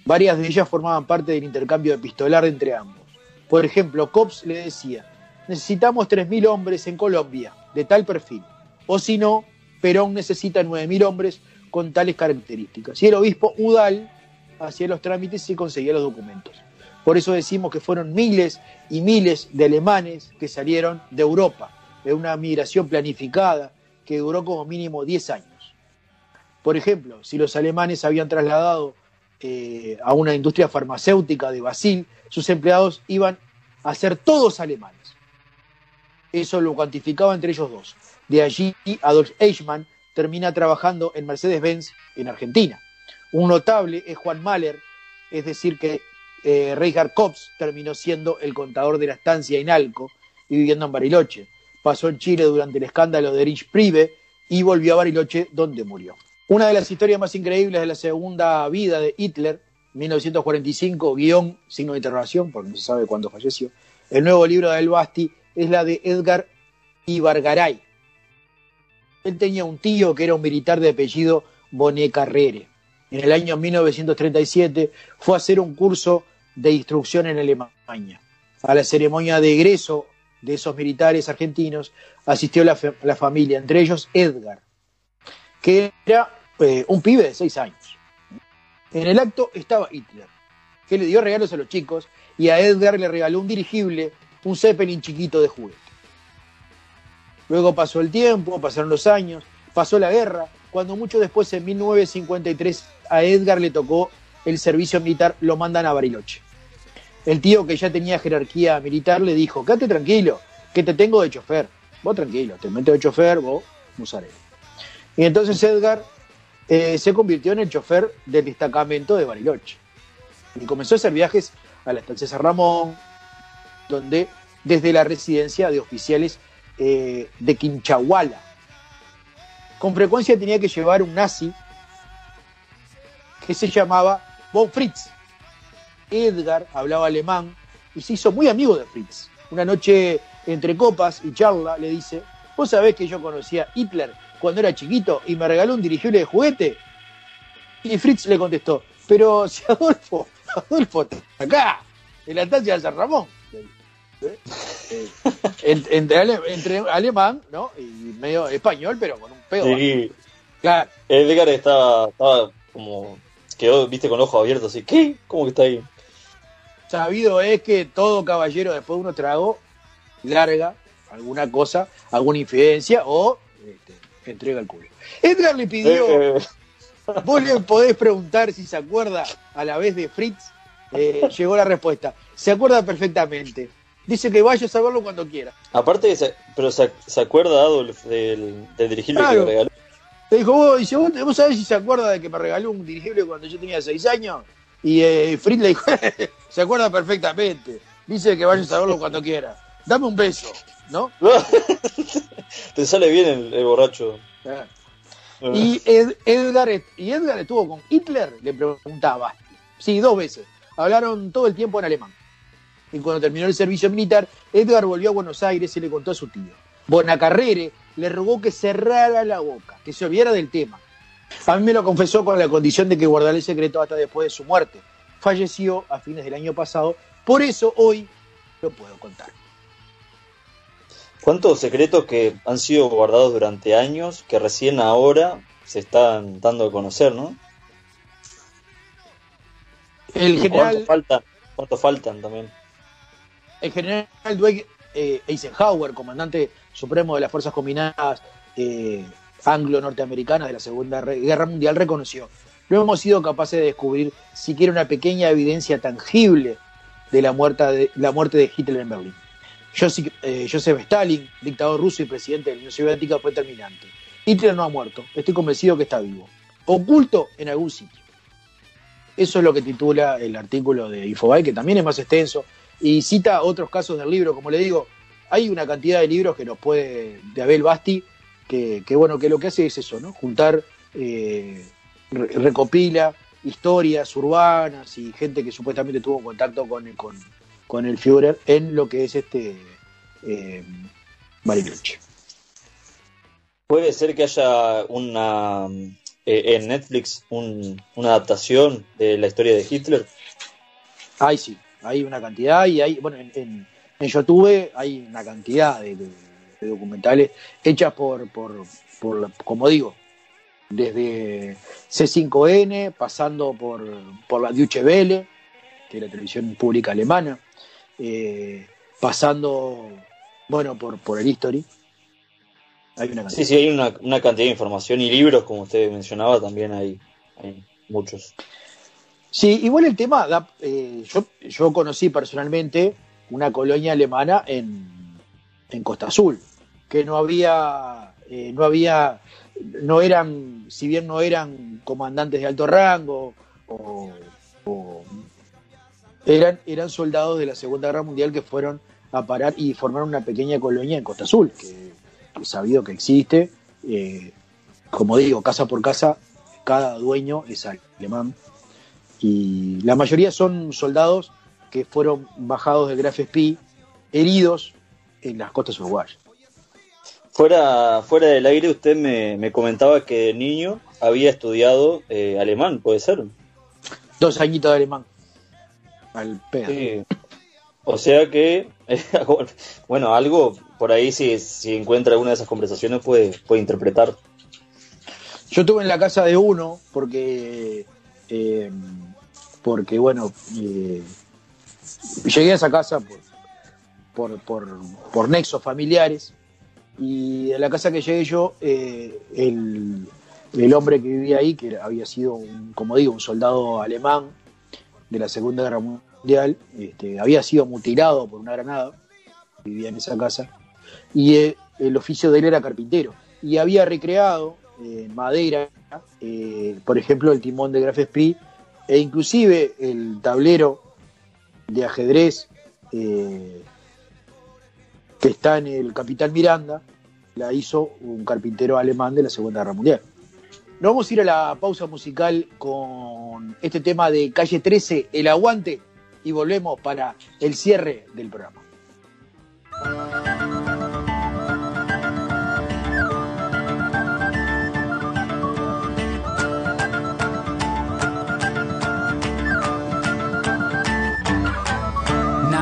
Varias de ellas formaban parte del intercambio epistolar entre ambos. Por ejemplo, Cops le decía, necesitamos 3.000 hombres en Colombia, de tal perfil. O si no, Perón necesita 9.000 hombres con tales características. Y el obispo Udall hacía los trámites y conseguía los documentos. Por eso decimos que fueron miles y miles de alemanes que salieron de Europa, de una migración planificada que duró como mínimo 10 años. Por ejemplo, si los alemanes habían trasladado eh, a una industria farmacéutica de Basil, sus empleados iban a ser todos alemanes. Eso lo cuantificaba entre ellos dos. De allí, Adolf Eichmann termina trabajando en Mercedes-Benz en Argentina. Un notable es Juan Mahler, es decir, que eh, Reinhard Kops terminó siendo el contador de la estancia Inalco y viviendo en Bariloche. Pasó en Chile durante el escándalo de Erich Prive y volvió a Bariloche donde murió. Una de las historias más increíbles de la segunda vida de Hitler 1945, guion, signo de interrogación, porque no se sabe cuándo falleció. El nuevo libro de El Basti es la de Edgar Ibargaray. Él tenía un tío que era un militar de apellido Bonet Carrere. En el año 1937 fue a hacer un curso de instrucción en Alemania. A la ceremonia de egreso de esos militares argentinos asistió la, la familia, entre ellos Edgar, que era eh, un pibe de seis años. En el acto estaba Hitler, que le dio regalos a los chicos y a Edgar le regaló un dirigible, un Zeppelin chiquito de juguete. Luego pasó el tiempo, pasaron los años, pasó la guerra, cuando mucho después, en 1953, a Edgar le tocó el servicio militar, lo mandan a Bariloche. El tío que ya tenía jerarquía militar le dijo, quédate tranquilo, que te tengo de chofer. Vos tranquilo, te meto de chofer, vos musaré. Y entonces Edgar eh, se convirtió en el chofer del destacamento de Bariloche. Y comenzó a hacer viajes a la estancia San Ramón, donde desde la residencia de oficiales eh, de Quinchahuala. Con frecuencia tenía que llevar un nazi que se llamaba Von Fritz. Edgar hablaba alemán y se hizo muy amigo de Fritz. Una noche entre copas y charla le dice, vos sabés que yo conocía a Hitler cuando era chiquito y me regaló un dirigible de juguete. Y Fritz le contestó, pero si Adolfo, Adolfo acá, en la estancia de San Ramón. ¿Eh? Eh, en- entre, entre alemán ¿no? y medio español, pero con un pedo. Sí. Claro. Edgar estaba, estaba como. Quedó, viste, con ojos abiertos así. ¿Qué? ¿Cómo que está ahí? Sabido es que todo caballero después de unos tragos larga alguna cosa, alguna infidencia o este, entrega el culo. Edgar le pidió, Eh, vos le podés preguntar si se acuerda a la vez de Fritz. Eh, llegó la respuesta. Se acuerda perfectamente. Dice que vaya a saberlo cuando quiera. aparte, se- pero se, se acuerda Adolf del, del dirigible Claro. que le regaló. Le dijo, vos, dice, ¿vos, vos sabés si se acuerda de que me regaló un dirigible cuando yo tenía seis años? Y eh, Fritz le dijo, se acuerda perfectamente. Dice que vaya a saberlo cuando quiera. Dame un beso, ¿no? Te sale bien el, el borracho. Ah. Y Ed- Edgar, y Edgar estuvo con Hitler, le preguntaba. Sí, dos veces. Hablaron todo el tiempo en alemán. Y cuando terminó el servicio militar, Edgar volvió a Buenos Aires y le contó a su tío. Bonacarrere le rogó que cerrara la boca, que se olvidara del tema. A mí me lo confesó con la condición de que guardara el secreto hasta después de su muerte. Falleció a fines del año pasado, por eso hoy lo puedo contar. ¿Cuántos secretos que han sido guardados durante años que recién ahora se están dando a conocer, no? El ¿Y general ¿Cuántos faltan? ¿Cuántos faltan también? El general Dwight eh, Eisenhower, comandante supremo de las fuerzas combinadas eh, anglo-norteamericanas de la Segunda Guerra Mundial, reconoció: no hemos sido capaces de descubrir siquiera una pequeña evidencia tangible de la muerte de, Hitler en Berlín. Joseph, eh, Joseph Stalin, dictador ruso y presidente de la Unión Soviética, fue terminante. Hitler no ha muerto, estoy convencido que está vivo, oculto en algún sitio. Eso es lo que titula el artículo de Infobae, que también es más extenso y cita otros casos del libro. Como le digo, hay una cantidad de libros que nos puede, de Abel Basti, que, que bueno, que lo que hace es eso, ¿no? Juntar, eh, re- recopila historias urbanas y gente que supuestamente tuvo contacto con, el- con, con el Führer en lo que es este eh, Bariloche. Puede ser que haya una eh, en Netflix un- una adaptación de la historia de Hitler. Hay sí, hay una cantidad y hay, bueno, en, en, en YouTube hay una cantidad de, de- de documentales hechas por, por, por como digo, desde C5N, pasando por, por la Deutsche Welle, que es la televisión pública alemana, eh, pasando, bueno, por, por el History. Hay una cantidad. Sí, sí, hay una, una cantidad de información y libros, como usted mencionaba, también hay, hay muchos. Sí, igual el tema, eh, yo, yo conocí personalmente una colonia alemana en, en Costa Azul, que no había, eh, no había, no eran, si bien no eran comandantes de alto rango, o, eran, eran soldados de la Segunda Guerra Mundial que fueron a parar y formaron una pequeña colonia en Costa Azul, que, que sabido que existe, eh, como digo, casa por casa, cada dueño es alemán y la mayoría son soldados que fueron bajados del Graf Spee heridos en las costas uruguayas. Fuera, fuera del aire, usted me, me comentaba que de niño había estudiado eh, alemán, ¿puede ser? Dos añitos de alemán. Al pedo. Sí. O sea que, bueno, algo por ahí, si, si encuentra alguna de esas conversaciones, puede, puede interpretar. Yo estuve en la casa de uno porque, eh, porque bueno, eh, llegué a esa casa por, por, por, por nexos familiares y en la casa que llegué yo, eh, el, el hombre que vivía ahí, que había sido, un, como digo, un soldado alemán de la Segunda Guerra Mundial, este, había sido mutilado por una granada, vivía en esa casa, y eh, el oficio de él era carpintero, y había recreado eh, en madera, eh, por ejemplo, el timón de Graf Spee, e inclusive el tablero de ajedrez eh, que está en el Capitán Miranda, la hizo un carpintero alemán de la Segunda Guerra Mundial. Nos vamos a ir a la pausa musical con este tema de Calle 13, El Aguante, y volvemos para el cierre del programa.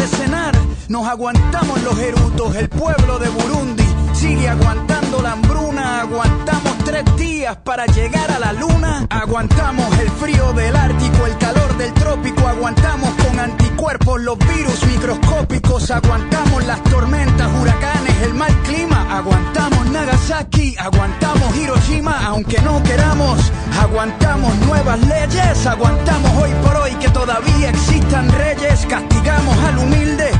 de cenar. Nos aguantamos los erutos, el pueblo de Burundi sigue aguantando la hambruna. Aguantamos tres días para llegar a la luna. Aguantamos el frío del Ártico, el calor del trópico. Aguantamos con anticuerpos los virus microscópicos. Aguantamos las tormentas, huracanes, el mal clima. Aguantamos Nagasaki, aguantamos Hiroshima, aunque no queramos. Aguantamos nuevas leyes, aguantamos hoy por hoy que todavía existan reyes. Castigamos al humilde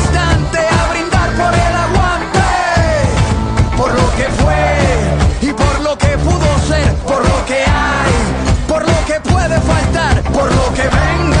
por lo que venga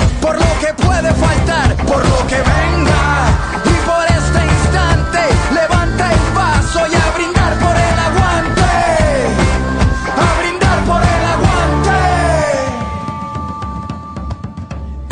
por lo que puede faltar, por lo que venga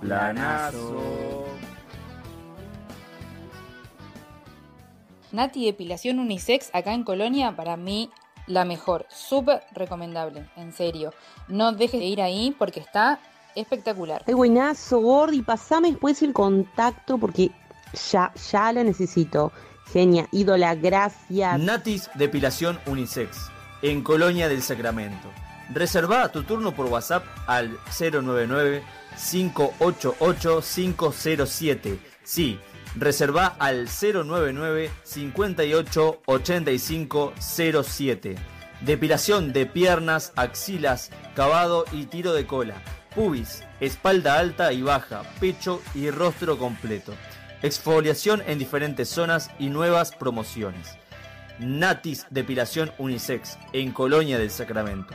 Planazo. Nati Depilación Unisex acá en Colonia, para mí la mejor. Súper recomendable, en serio. No dejes de ir ahí porque está espectacular. Ay, buenazo, Gordi, pasame después el contacto porque ya, ya lo necesito. Genia, ídola, gracias. Natis Depilación Unisex, en Colonia del Sacramento. Reserva tu turno por WhatsApp al 099-588-507. Sí, reserva al 099-588507. Depilación de piernas, axilas, cavado y tiro de cola. Pubis, espalda alta y baja, pecho y rostro completo. Exfoliación en diferentes zonas y nuevas promociones. Natis Depilación Unisex, en Colonia del Sacramento.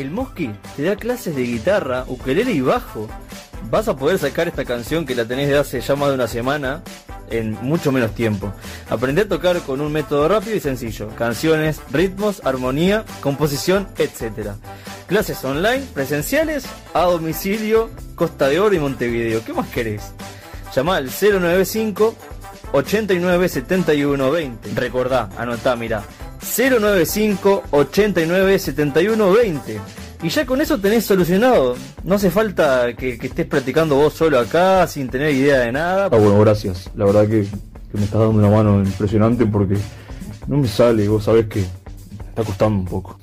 El Mosqui te da clases de guitarra, ukelele y bajo. Vas a poder sacar esta canción que la tenés de hace ya más de una semana en mucho menos tiempo. Aprender a tocar con un método rápido y sencillo. Canciones, ritmos, armonía, composición, etc. Clases online, presenciales, a domicilio, Costa de Oro y Montevideo. ¿Qué más querés? Llama al 095 89 71 20. Recordá, anotá, mirá. 095 89 71 20. Y ya con eso tenés solucionado. No hace falta que, que estés practicando vos solo acá sin tener idea de nada. Ah, bueno, gracias. La verdad que, que me estás dando una mano impresionante porque no me sale y vos sabés que me está costando un poco.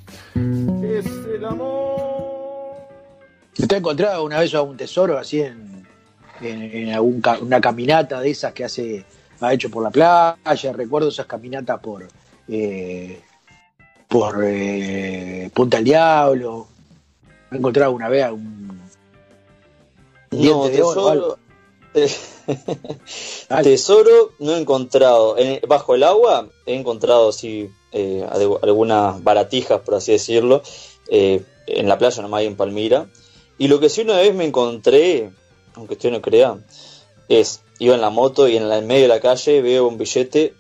Es el amor. ¿Te has encontrado una vez algún tesoro así en, en, en algún ca- una caminata de esas que hace ha hecho por la playa? Recuerdo esas caminatas por eh, por eh, Punta del Diablo. ¿Has encontrado alguna vez algún No, de tesoro. tesoro no he encontrado. En- bajo el agua he encontrado sí eh, algu- algunas baratijas, por así decirlo. eh, en la playa nomás ahí en Palmira. Y lo que sí una vez me encontré, aunque usted no crea, es iba en la moto y en, la, en medio de la calle veo un billete,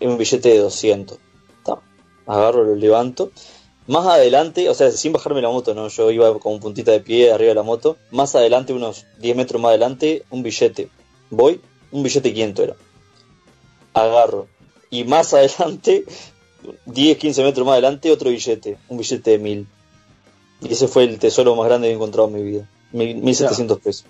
un billete de 200. Agarro, lo levanto. Más adelante, o sea, sin bajarme la moto, no, yo iba con puntita de pie arriba de la moto. Más adelante, unos 10 metros más adelante, un billete. Voy, un billete 500 era. Agarro. Y más adelante, 10, 15 metros más adelante, otro billete. Un billete de 1000. Y ese fue el tesoro más grande que he encontrado en mi vida. Mil- 1700 pesos.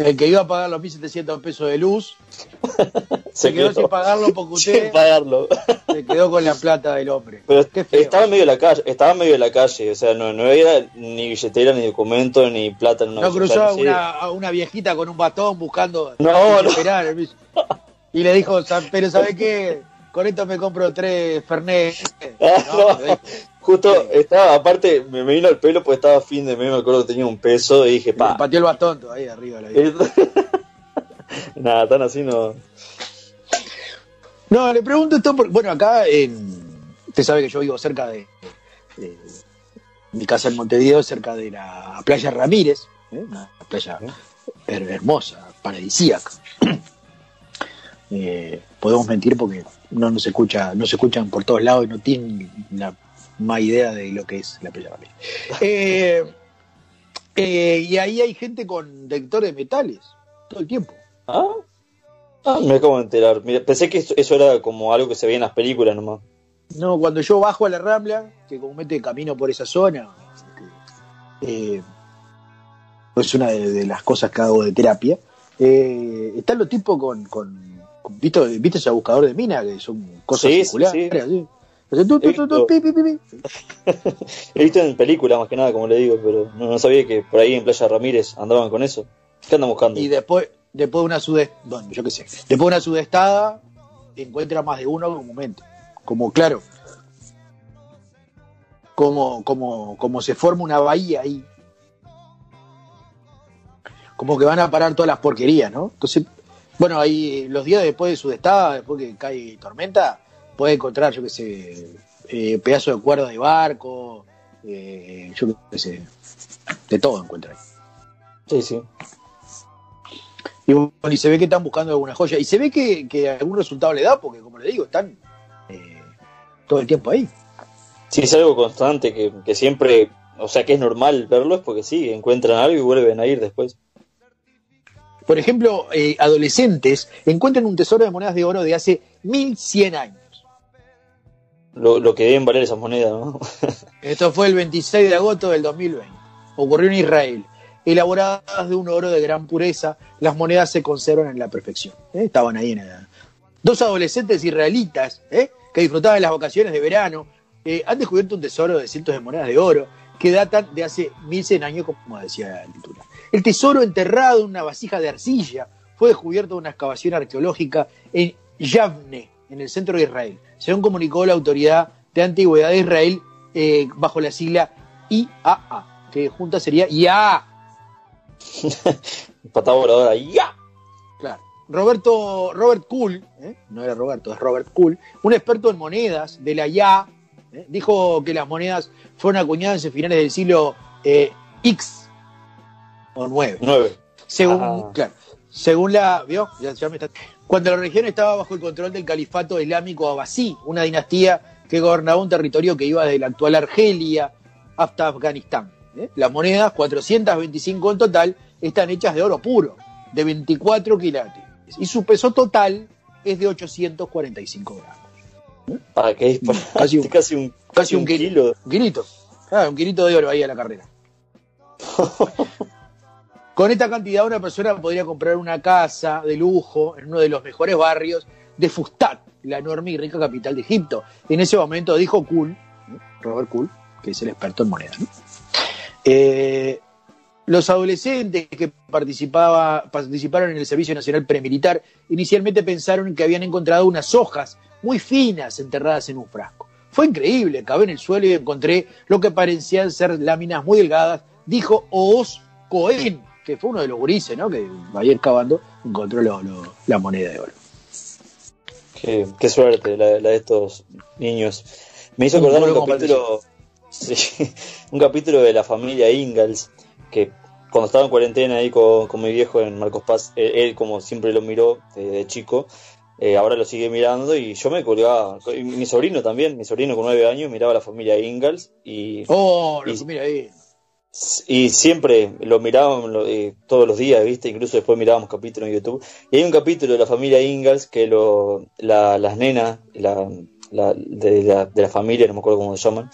El que iba a pagar los 1.700 pesos de luz se, quedó, quedó. sin pagarlo porque usted Sin pagarlo. se quedó con la plata del hombre. Pero estaba en medio de la calle, estaba en medio de la calle, o sea, no, no era ni billetera, ni documento, ni plata en una No cruzó a una, a una viejita con un bastón buscando No, no. esperar y le dijo, "Sa- pero ¿sabe qué? Con esto me compro tres Fernet. Ah, no, justo estaba, aparte me, me vino al pelo porque estaba fin de mes, me acuerdo que tenía un peso y dije, pa. pateó el bastón todavía arriba la. Nada, tan así no. No, le pregunto esto porque, bueno, acá en. Usted sabe que yo vivo cerca de. de- mi casa en Montevideo, cerca de la playa Ramírez, ¿eh? una playa her- hermosa, paradisíaca. Eh, podemos mentir porque no nos escucha, no se escuchan por todos lados y no tienen la más idea de lo que es la Ramírez. Eh, eh, y ahí hay gente con detector de metales todo el tiempo. ¿Ah? Ah, me acabo de enterar. Mira, pensé que eso, eso era como algo que se veía en las películas nomás. No, cuando yo bajo a la Rambla, que comúnmente camino por esa zona, eh, es una de, de las cosas que hago de terapia, están los tipos con- ¿viste, ¿viste ese buscador de mina? Que son cosas Sí, sí, circulares. sí. pi. He visto en películas más que nada, como le digo, pero no, no sabía que por ahí en Playa Ramírez andaban con eso. ¿Qué andan buscando? Y después, después de una sudestada, bueno, yo qué sé, después de una sudestada, encuentra más de uno comúnmente. Como, claro, como, como, como se forma una bahía ahí. Como que van a parar todas las porquerías, ¿no? Entonces, bueno, ahí los días después de sudestada, después que cae tormenta, puede encontrar, yo qué sé, eh, pedazos de cuerda de barco, eh, yo qué sé, de todo encuentra ahí. Sí, sí. Y, bueno, y se ve que están buscando alguna joya. Y se ve que, que algún resultado le da, porque como le digo, están eh, todo el tiempo ahí. Sí, es algo constante que, que siempre, o sea, que es normal verlo, es porque sí, encuentran algo y vuelven a ir después. Por ejemplo, eh, adolescentes encuentran un tesoro de monedas de oro de hace 1100 años. Lo, lo que deben valer esas monedas, ¿no? Esto fue el 26 de agosto del 2020. Ocurrió en Israel. Elaboradas de un oro de gran pureza, las monedas se conservan en la perfección. ¿eh? Estaban ahí en la... Dos adolescentes israelitas ¿eh? que disfrutaban de las vacaciones de verano han descubierto un tesoro de cientos de monedas de oro que datan de hace 1100 años, como decía el titular. El tesoro enterrado en una vasija de arcilla fue descubierto en una excavación arqueológica en Yavne, en el centro de Israel, según comunicó la autoridad de antigüedad de Israel eh, bajo la sigla IAA, que junta sería IAA. Patada voladora, ¡ya! Claro. Roberto, Robert Kuhl, ¿eh? no era Roberto, es Robert Kuhl, un experto en monedas de la IA, ¿eh? dijo que las monedas fueron acuñadas en finales del siglo X o 9. 9. Según, Ah. claro, según la. ¿vio? Ya, ya me está- Cuando la región estaba bajo el control del califato islámico abasí, una dinastía que gobernaba un territorio que iba desde la actual Argelia hasta Afganistán. ¿eh? Las monedas, 425 en total, están hechas de oro puro, de 24 quilates. Y su peso total es de 845 gramos. Ah, que es Casi un, casi un, casi un kilo. kilo. Un kilito. Claro, un kilito de oro ahí a la carrera. Con esta cantidad una persona podría comprar una casa de lujo en uno de los mejores barrios de Fustat, la enorme y rica capital de Egipto. En ese momento dijo Kuhl, Robert Kuhl, que es el experto en monedas. ¿no? Eh, los adolescentes que participaba, participaron en el Servicio Nacional Premilitar inicialmente pensaron que habían encontrado unas hojas muy finas enterradas en un frasco. Fue increíble, cavé en el suelo y encontré lo que parecían ser láminas muy delgadas, dijo Oz Cohen, que fue uno de los gurises, ¿no? Que ayer cavando encontró lo- lo- la moneda de oro. Qué, qué suerte la, la de estos niños. Me hizo acordar un capítulo, sí, un capítulo de la familia Ingalls, que cuando estaba en cuarentena ahí con, con mi viejo en Marcos Paz, él, él, como siempre lo miró de, de chico, eh, ahora lo sigue mirando y yo me colgaba, y mi sobrino también, mi sobrino con nueve años miraba la familia Ingalls y, Oh, lo Y- mira ahí. Y siempre lo mirábamos eh, todos los días, ¿viste? Incluso después mirábamos capítulos en YouTube. Y hay un capítulo de la familia Ingalls que lo, la- las nenas la, la- de, la, de la familia, no me acuerdo cómo se llaman,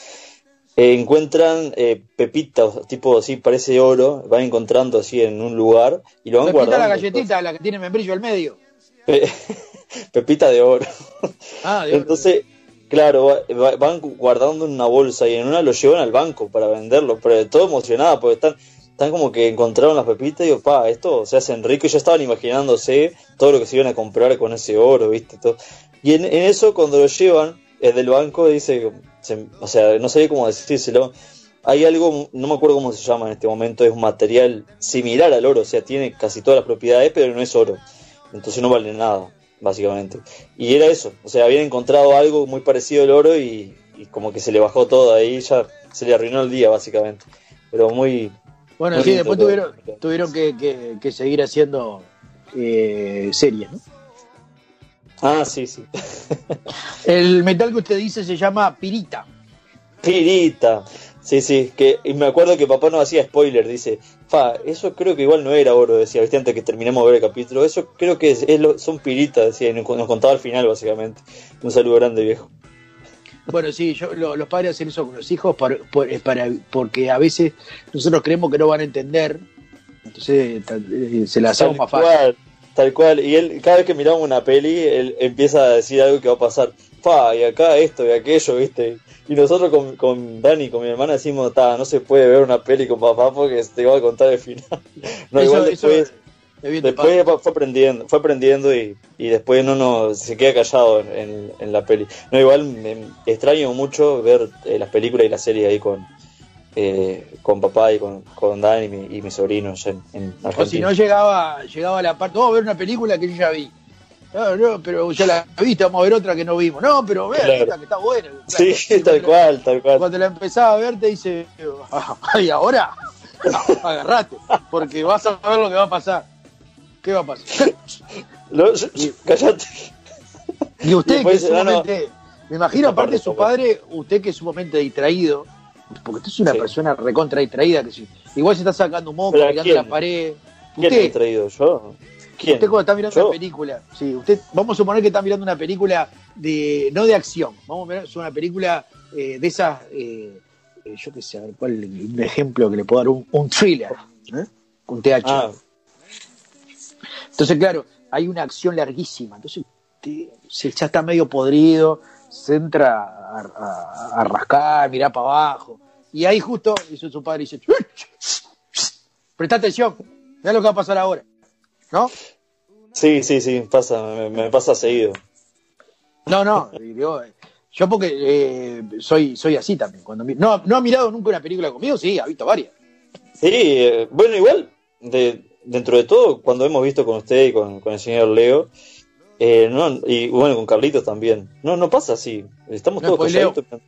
eh, encuentran eh, pepitas, tipo así, parece oro, van encontrando así en un lugar y lo van Pepita guardando. la galletita, la que tiene membrillo al medio. Pe- Pepita de oro. Ah, de oro. Entonces, claro, va- va- van guardando en una bolsa y en una lo llevan al banco para venderlo, pero todo emocionada porque están, están como que encontraron las pepitas y digo, pa, esto se hacen rico y ya estaban imaginándose todo lo que se iban a comprar con ese oro, ¿viste? Todo. Y en, eso, cuando lo llevan, el del banco dice, o sea, no sabía cómo decírselo. Hay algo, no me acuerdo cómo se llama en este momento, es un material similar al oro, o sea, tiene casi todas las propiedades, pero no es oro. entonces no vale nada, básicamente. Y era eso, o sea, habían encontrado algo muy parecido al oro y, y como que se le bajó todo ahí, ya se le arruinó el día, básicamente. Pero muy... Bueno, muy sí, después todo. tuvieron, tuvieron que, que- que seguir haciendo eh, series, ¿no? Ah, sí, sí. El metal que usted dice se llama pirita. Pirita. Sí, sí, que y me acuerdo que papá nos hacía spoiler, dice, fa, eso creo que igual no era oro, decía, viste, antes que terminemos de ver el capítulo, eso creo que es, es lo- son piritas, decía, y nos, nos contaba al final, básicamente. Un saludo grande, viejo. Bueno, sí, yo, lo- los padres hacen eso con los hijos por- es para, porque a veces nosotros creemos que no van a entender, entonces eh, se la hacemos Tal más fácil. cual, tal cual. Y él, cada vez que miramos una peli, él empieza a decir algo que va a pasar. Y acá esto y aquello, ¿viste? Y nosotros con, con Dani, con mi hermana, decimos, ta, no se puede ver una peli con papá porque te va a contar el final. No, Eso- igual después, después fue fue aprendiendo, fue aprendiendo y, y después no nos, se queda callado en, en- en la peli. No, igual me extraño mucho ver eh, las películas y las series ahí con, eh, con papá y con, con Dani y mi, y mis sobrinos en, en O si Argentina. no llegaba, llegaba la parte, vamos a ver una película que yo ya vi. No, no, pero ya la viste, vamos a ver otra que no vimos. No, pero vean Claro. esta que está buena. Sí, tal cual, tal cual. Cuando la empezaba a ver te dice, ay, ahora agarrate, porque vas a ver lo que va a pasar. ¿Qué va a pasar? Callate. Y usted que es ah, no. sumamente, me imagino aparte de su padre, usted que es sumamente distraído, porque usted es una persona recontra distraída, que si- igual se está sacando un moco, ¿Pero a mirando quién? la pared. ¿Quién Usted, me ha traído? ¿Yo? ¿Quién? Usted cuando está mirando ¿Yo? una película, sí, usted, vamos a suponer que está mirando una película de, no de acción, vamos a es una película eh, de esas, eh, eh, yo qué sé, a ver, cuál un ejemplo que le puedo dar, un, un thriller, ¿eh? un TH. Ah, Entonces, claro, hay una acción larguísima, entonces usted se, ya está medio podrido, se entra a, a- a rascar, mirar para abajo, y ahí justo, dice su padre, dice, presta atención, mira lo que va a pasar ahora, ¿no? sí, sí, sí, pasa, me, me pasa seguido. No, no, digo, eh, yo porque eh, soy, soy así también. Cuando no, no ha mirado nunca una película conmigo, sí, ha visto varias. Sí, eh, bueno, igual, de, dentro de todo, cuando hemos visto con usted y con, con el señor Leo, eh, no, y bueno, con Carlitos también, no, no pasa así, estamos No todos spoileo. calladitos.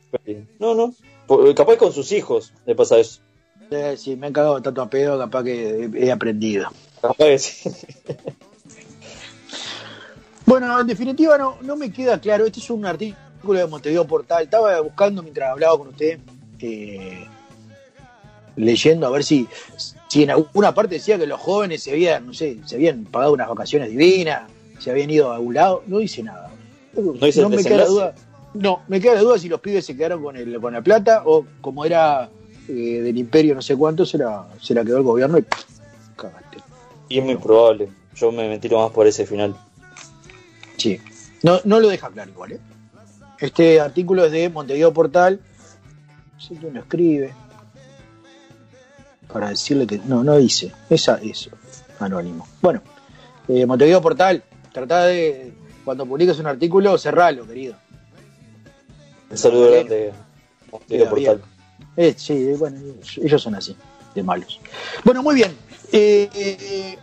No, no, por- capaz con sus hijos le pasa eso. Eh, sí, me han cagado tanto a pedo, capaz que he aprendido. Bueno, en definitiva no, no me queda claro. Este es un artículo de Montevideo Portal. Estaba buscando mientras hablaba con usted, eh, leyendo a ver si, si en alguna parte decía que los jóvenes se habían, no sé, se habían pagado unas vacaciones divinas, se habían ido a algún lado. No dice nada. No dice el me queda la duda. No, me queda la duda si los pibes se quedaron con el, con la plata o como era eh, del imperio no sé cuánto, se la, se la quedó el gobierno y. Y es muy probable, yo me, me tiro más por ese final. Sí. No, no lo deja claro igual, ¿eh? Este artículo es de Montevideo Portal. No sé quién lo escribe. Para decirle que. No, no dice. Esa, eso. Anónimo. Bueno, eh, Montevideo Portal. Trata de. Cuando publiques un artículo, cerralo, querido. Un saludo Vale. grande. Queda Portal. Eh, sí, bueno, ellos, ellos son así, de malos. Bueno, muy bien. Eh, eh,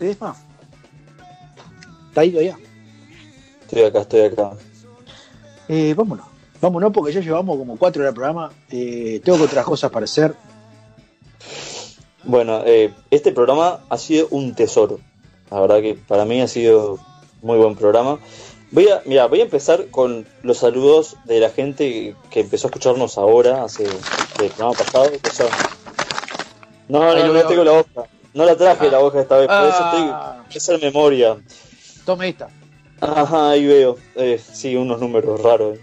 ¿Edesma? ¿Está ahí todavía? Estoy acá, estoy acá. Eh, vámonos. Vámonos porque ya llevamos como cuatro horas de programa. Eh, tengo otras cosas para hacer. Bueno, eh, este programa ha sido un tesoro. La verdad que para mí ha sido muy buen programa. Voy a, mira, voy a empezar con los saludos de la gente que empezó a escucharnos ahora, hace el programa pasado. que son- No, no, no tengo la hoja. No la traje la hoja esta vez, por eso Ah. estoy. Esa es memoria. Tome esta. Ajá, ahí veo. Eh, sí, unos números raros.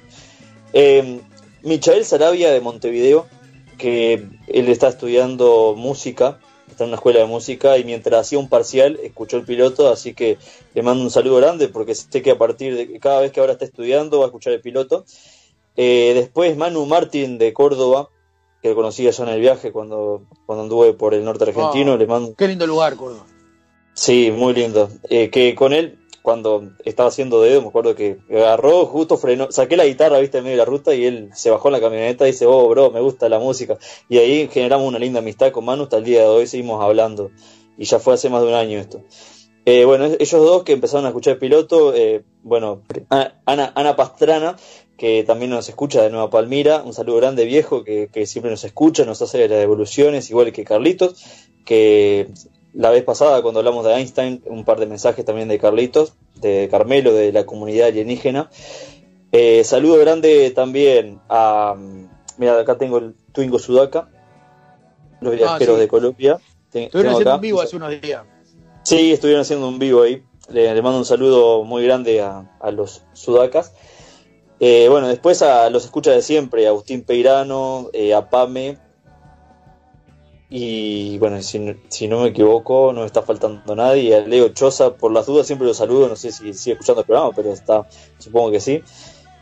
Eh, Michael Sarabia de Montevideo, que él está estudiando música, está en una escuela de música y mientras hacía un parcial escuchó el piloto, así que le mando un saludo grande porque sé que a partir de cada vez que ahora está estudiando va a escuchar el piloto. Eh, después Manu Martín de Córdoba, que conocí allá en el viaje cuando, cuando anduve por el norte argentino, Ah, le mando Qué lindo lugar, Córdoba. Sí, muy lindo. Eh, que con él, cuando estaba haciendo dedo, me acuerdo que agarró, justo frenó, saqué la guitarra, viste, en medio de la ruta y él se bajó en la camioneta y dice, oh, bro, me gusta la música. Y ahí generamos una linda amistad con Manu, hasta el día de hoy seguimos hablando. y ya fue hace más de un año esto. Eh, bueno, ellos dos que empezaron a escuchar el piloto, eh, bueno, Ana, Ana Pastrana, que también nos escucha de Nueva Palmira, un saludo grande viejo, que, que siempre nos escucha, nos hace las devoluciones, igual que Carlitos, que la vez pasada cuando hablamos de Einstein, un par de mensajes también de Carlitos, de Carmelo, de la comunidad alienígena. Eh, saludo grande también a, mira, acá tengo el Twingo Sudaka, los viajeros de Colombia. Estuvieron haciendo un vivo hace unos días. Sí, estuvieron haciendo un vivo ahí. Le, mando un saludo muy grande a, los sudacas. Eh, bueno, después a los escucha de siempre, a Agustín Peirano, eh, a Pame. Y bueno, si, no me equivoco, no está faltando nadie. A Leo Choza, por las dudas siempre los saludo. No sé si sigue escuchando el programa, pero está, supongo que sí.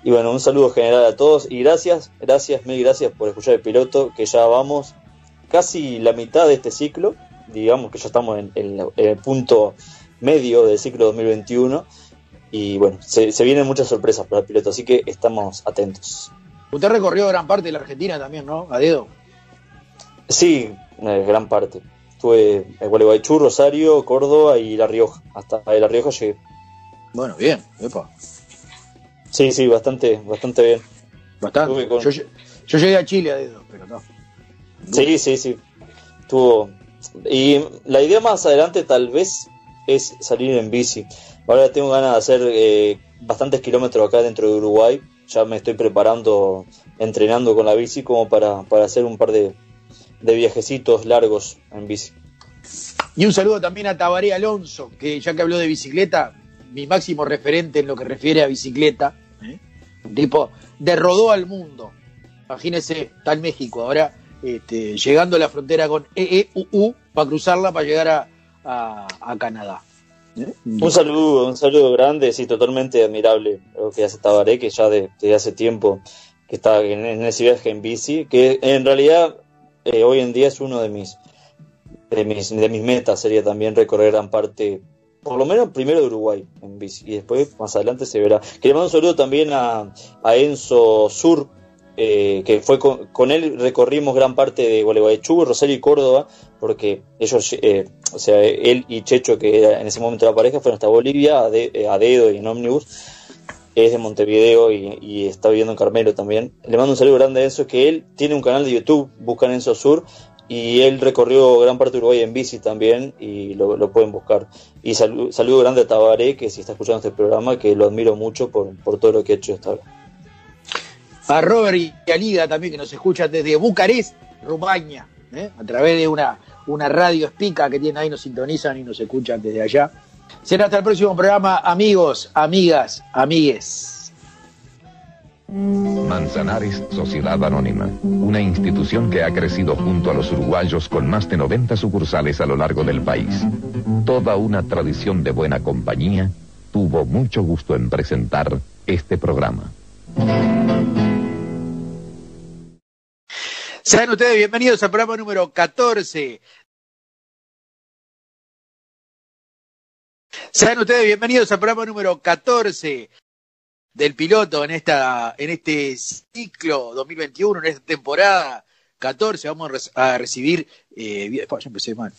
Y bueno, un saludo general a todos. Y gracias, gracias, mil gracias por escuchar el piloto, que ya vamos casi la mitad de este ciclo digamos que ya estamos en, el punto medio del ciclo 2021 y bueno, se, vienen muchas sorpresas para el piloto, así que estamos atentos. Usted recorrió gran parte de la Argentina también, ¿no? A dedo. Sí, eh, gran parte. Estuve en Gualeguaychú, Rosario, Córdoba y La Rioja. Hasta La Rioja llegué. Bueno, bien, epa. Sí, sí, bastante, bastante bien. Bastante. Yo, yo, llegué a Chile a dedo, pero no. Sí, sí, sí. Estuvo, y la idea más adelante tal vez es salir en bici. Ahora tengo ganas de hacer eh, bastantes kilómetros acá dentro de Uruguay. Ya me estoy preparando, entrenando con la bici como para, hacer un par de, viajecitos largos en bici. Y un saludo también a Tabaré Alonso, que ya que habló de bicicleta, mi máximo referente en lo que refiere a bicicleta, ¿eh? tipo, derrodó al mundo. Imagínese, está en México, ahora este, llegando a la frontera con EEUU para cruzarla para llegar a, Canadá. ¿Eh? Un saludo, un saludo grande, sí, totalmente admirable lo que hace Tabaré, que ya desde hace tiempo que está en, ese viaje en bici, que en realidad eh, hoy en día es uno de mis, de mis, de mis metas, sería también recorrer gran parte, por lo menos primero de Uruguay en bici, y después más adelante se verá. Quería mandar un saludo también a Enzo Sur, eh, que fue con, él recorrimos gran parte de Gualeguaychú, Rosario y Córdoba, porque ellos, eh, o sea, él y Checho, que era en ese momento la pareja, fueron hasta Bolivia, a, eh, dedo y en ómnibus. Es de Montevideo y, está viviendo en Carmelo también. Le mando un saludo grande a Enzo, que él tiene un canal de YouTube, buscan Enzo Sur, y él recorrió gran parte de Uruguay en bici también y lo, pueden buscar. Y saludo grande a Tabaré, que si está escuchando este programa, que lo admiro mucho por, por todo lo que ha hecho hasta ahora a Robert y a Lida también que nos escuchan desde Bucarest, Rumania, ¿eh? a través de una, una radio espica que tienen ahí, nos sintonizan y nos escuchan desde allá. Será hasta el próximo programa, amigos, amigas, amigues. Manzanares Sociedad Anónima, una institución que ha crecido junto a los uruguayos con más de 90 sucursales a lo largo del país. Toda una tradición de buena compañía tuvo mucho gusto en presentar este programa. Sean ustedes bienvenidos al programa número 14. Sean ustedes bienvenidos al programa número 14 del piloto en esta en este ciclo 2021, en esta temporada 14. Vamos a, recibir. Eh, ya empecé mal.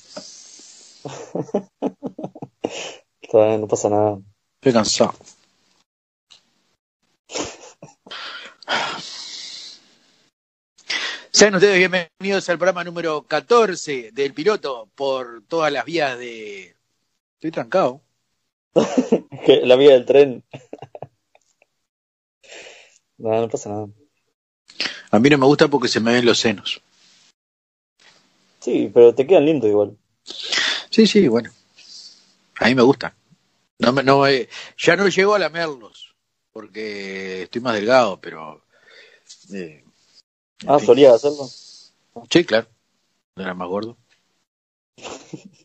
no pasa nada. Estoy cansado. Sean ustedes bienvenidos al programa número 14 del piloto por todas las vías de... Estoy trancado. la vía del tren. no, no pasa nada. A mí no me gusta porque se me ven los senos. Sí, pero te quedan lindos igual. Sí, sí, bueno. A mí me gustan. No, no, ya no llego a lamerlos porque estoy más delgado, pero eh, Ah, solía hacerlo. Sí, claro. Era más gordo.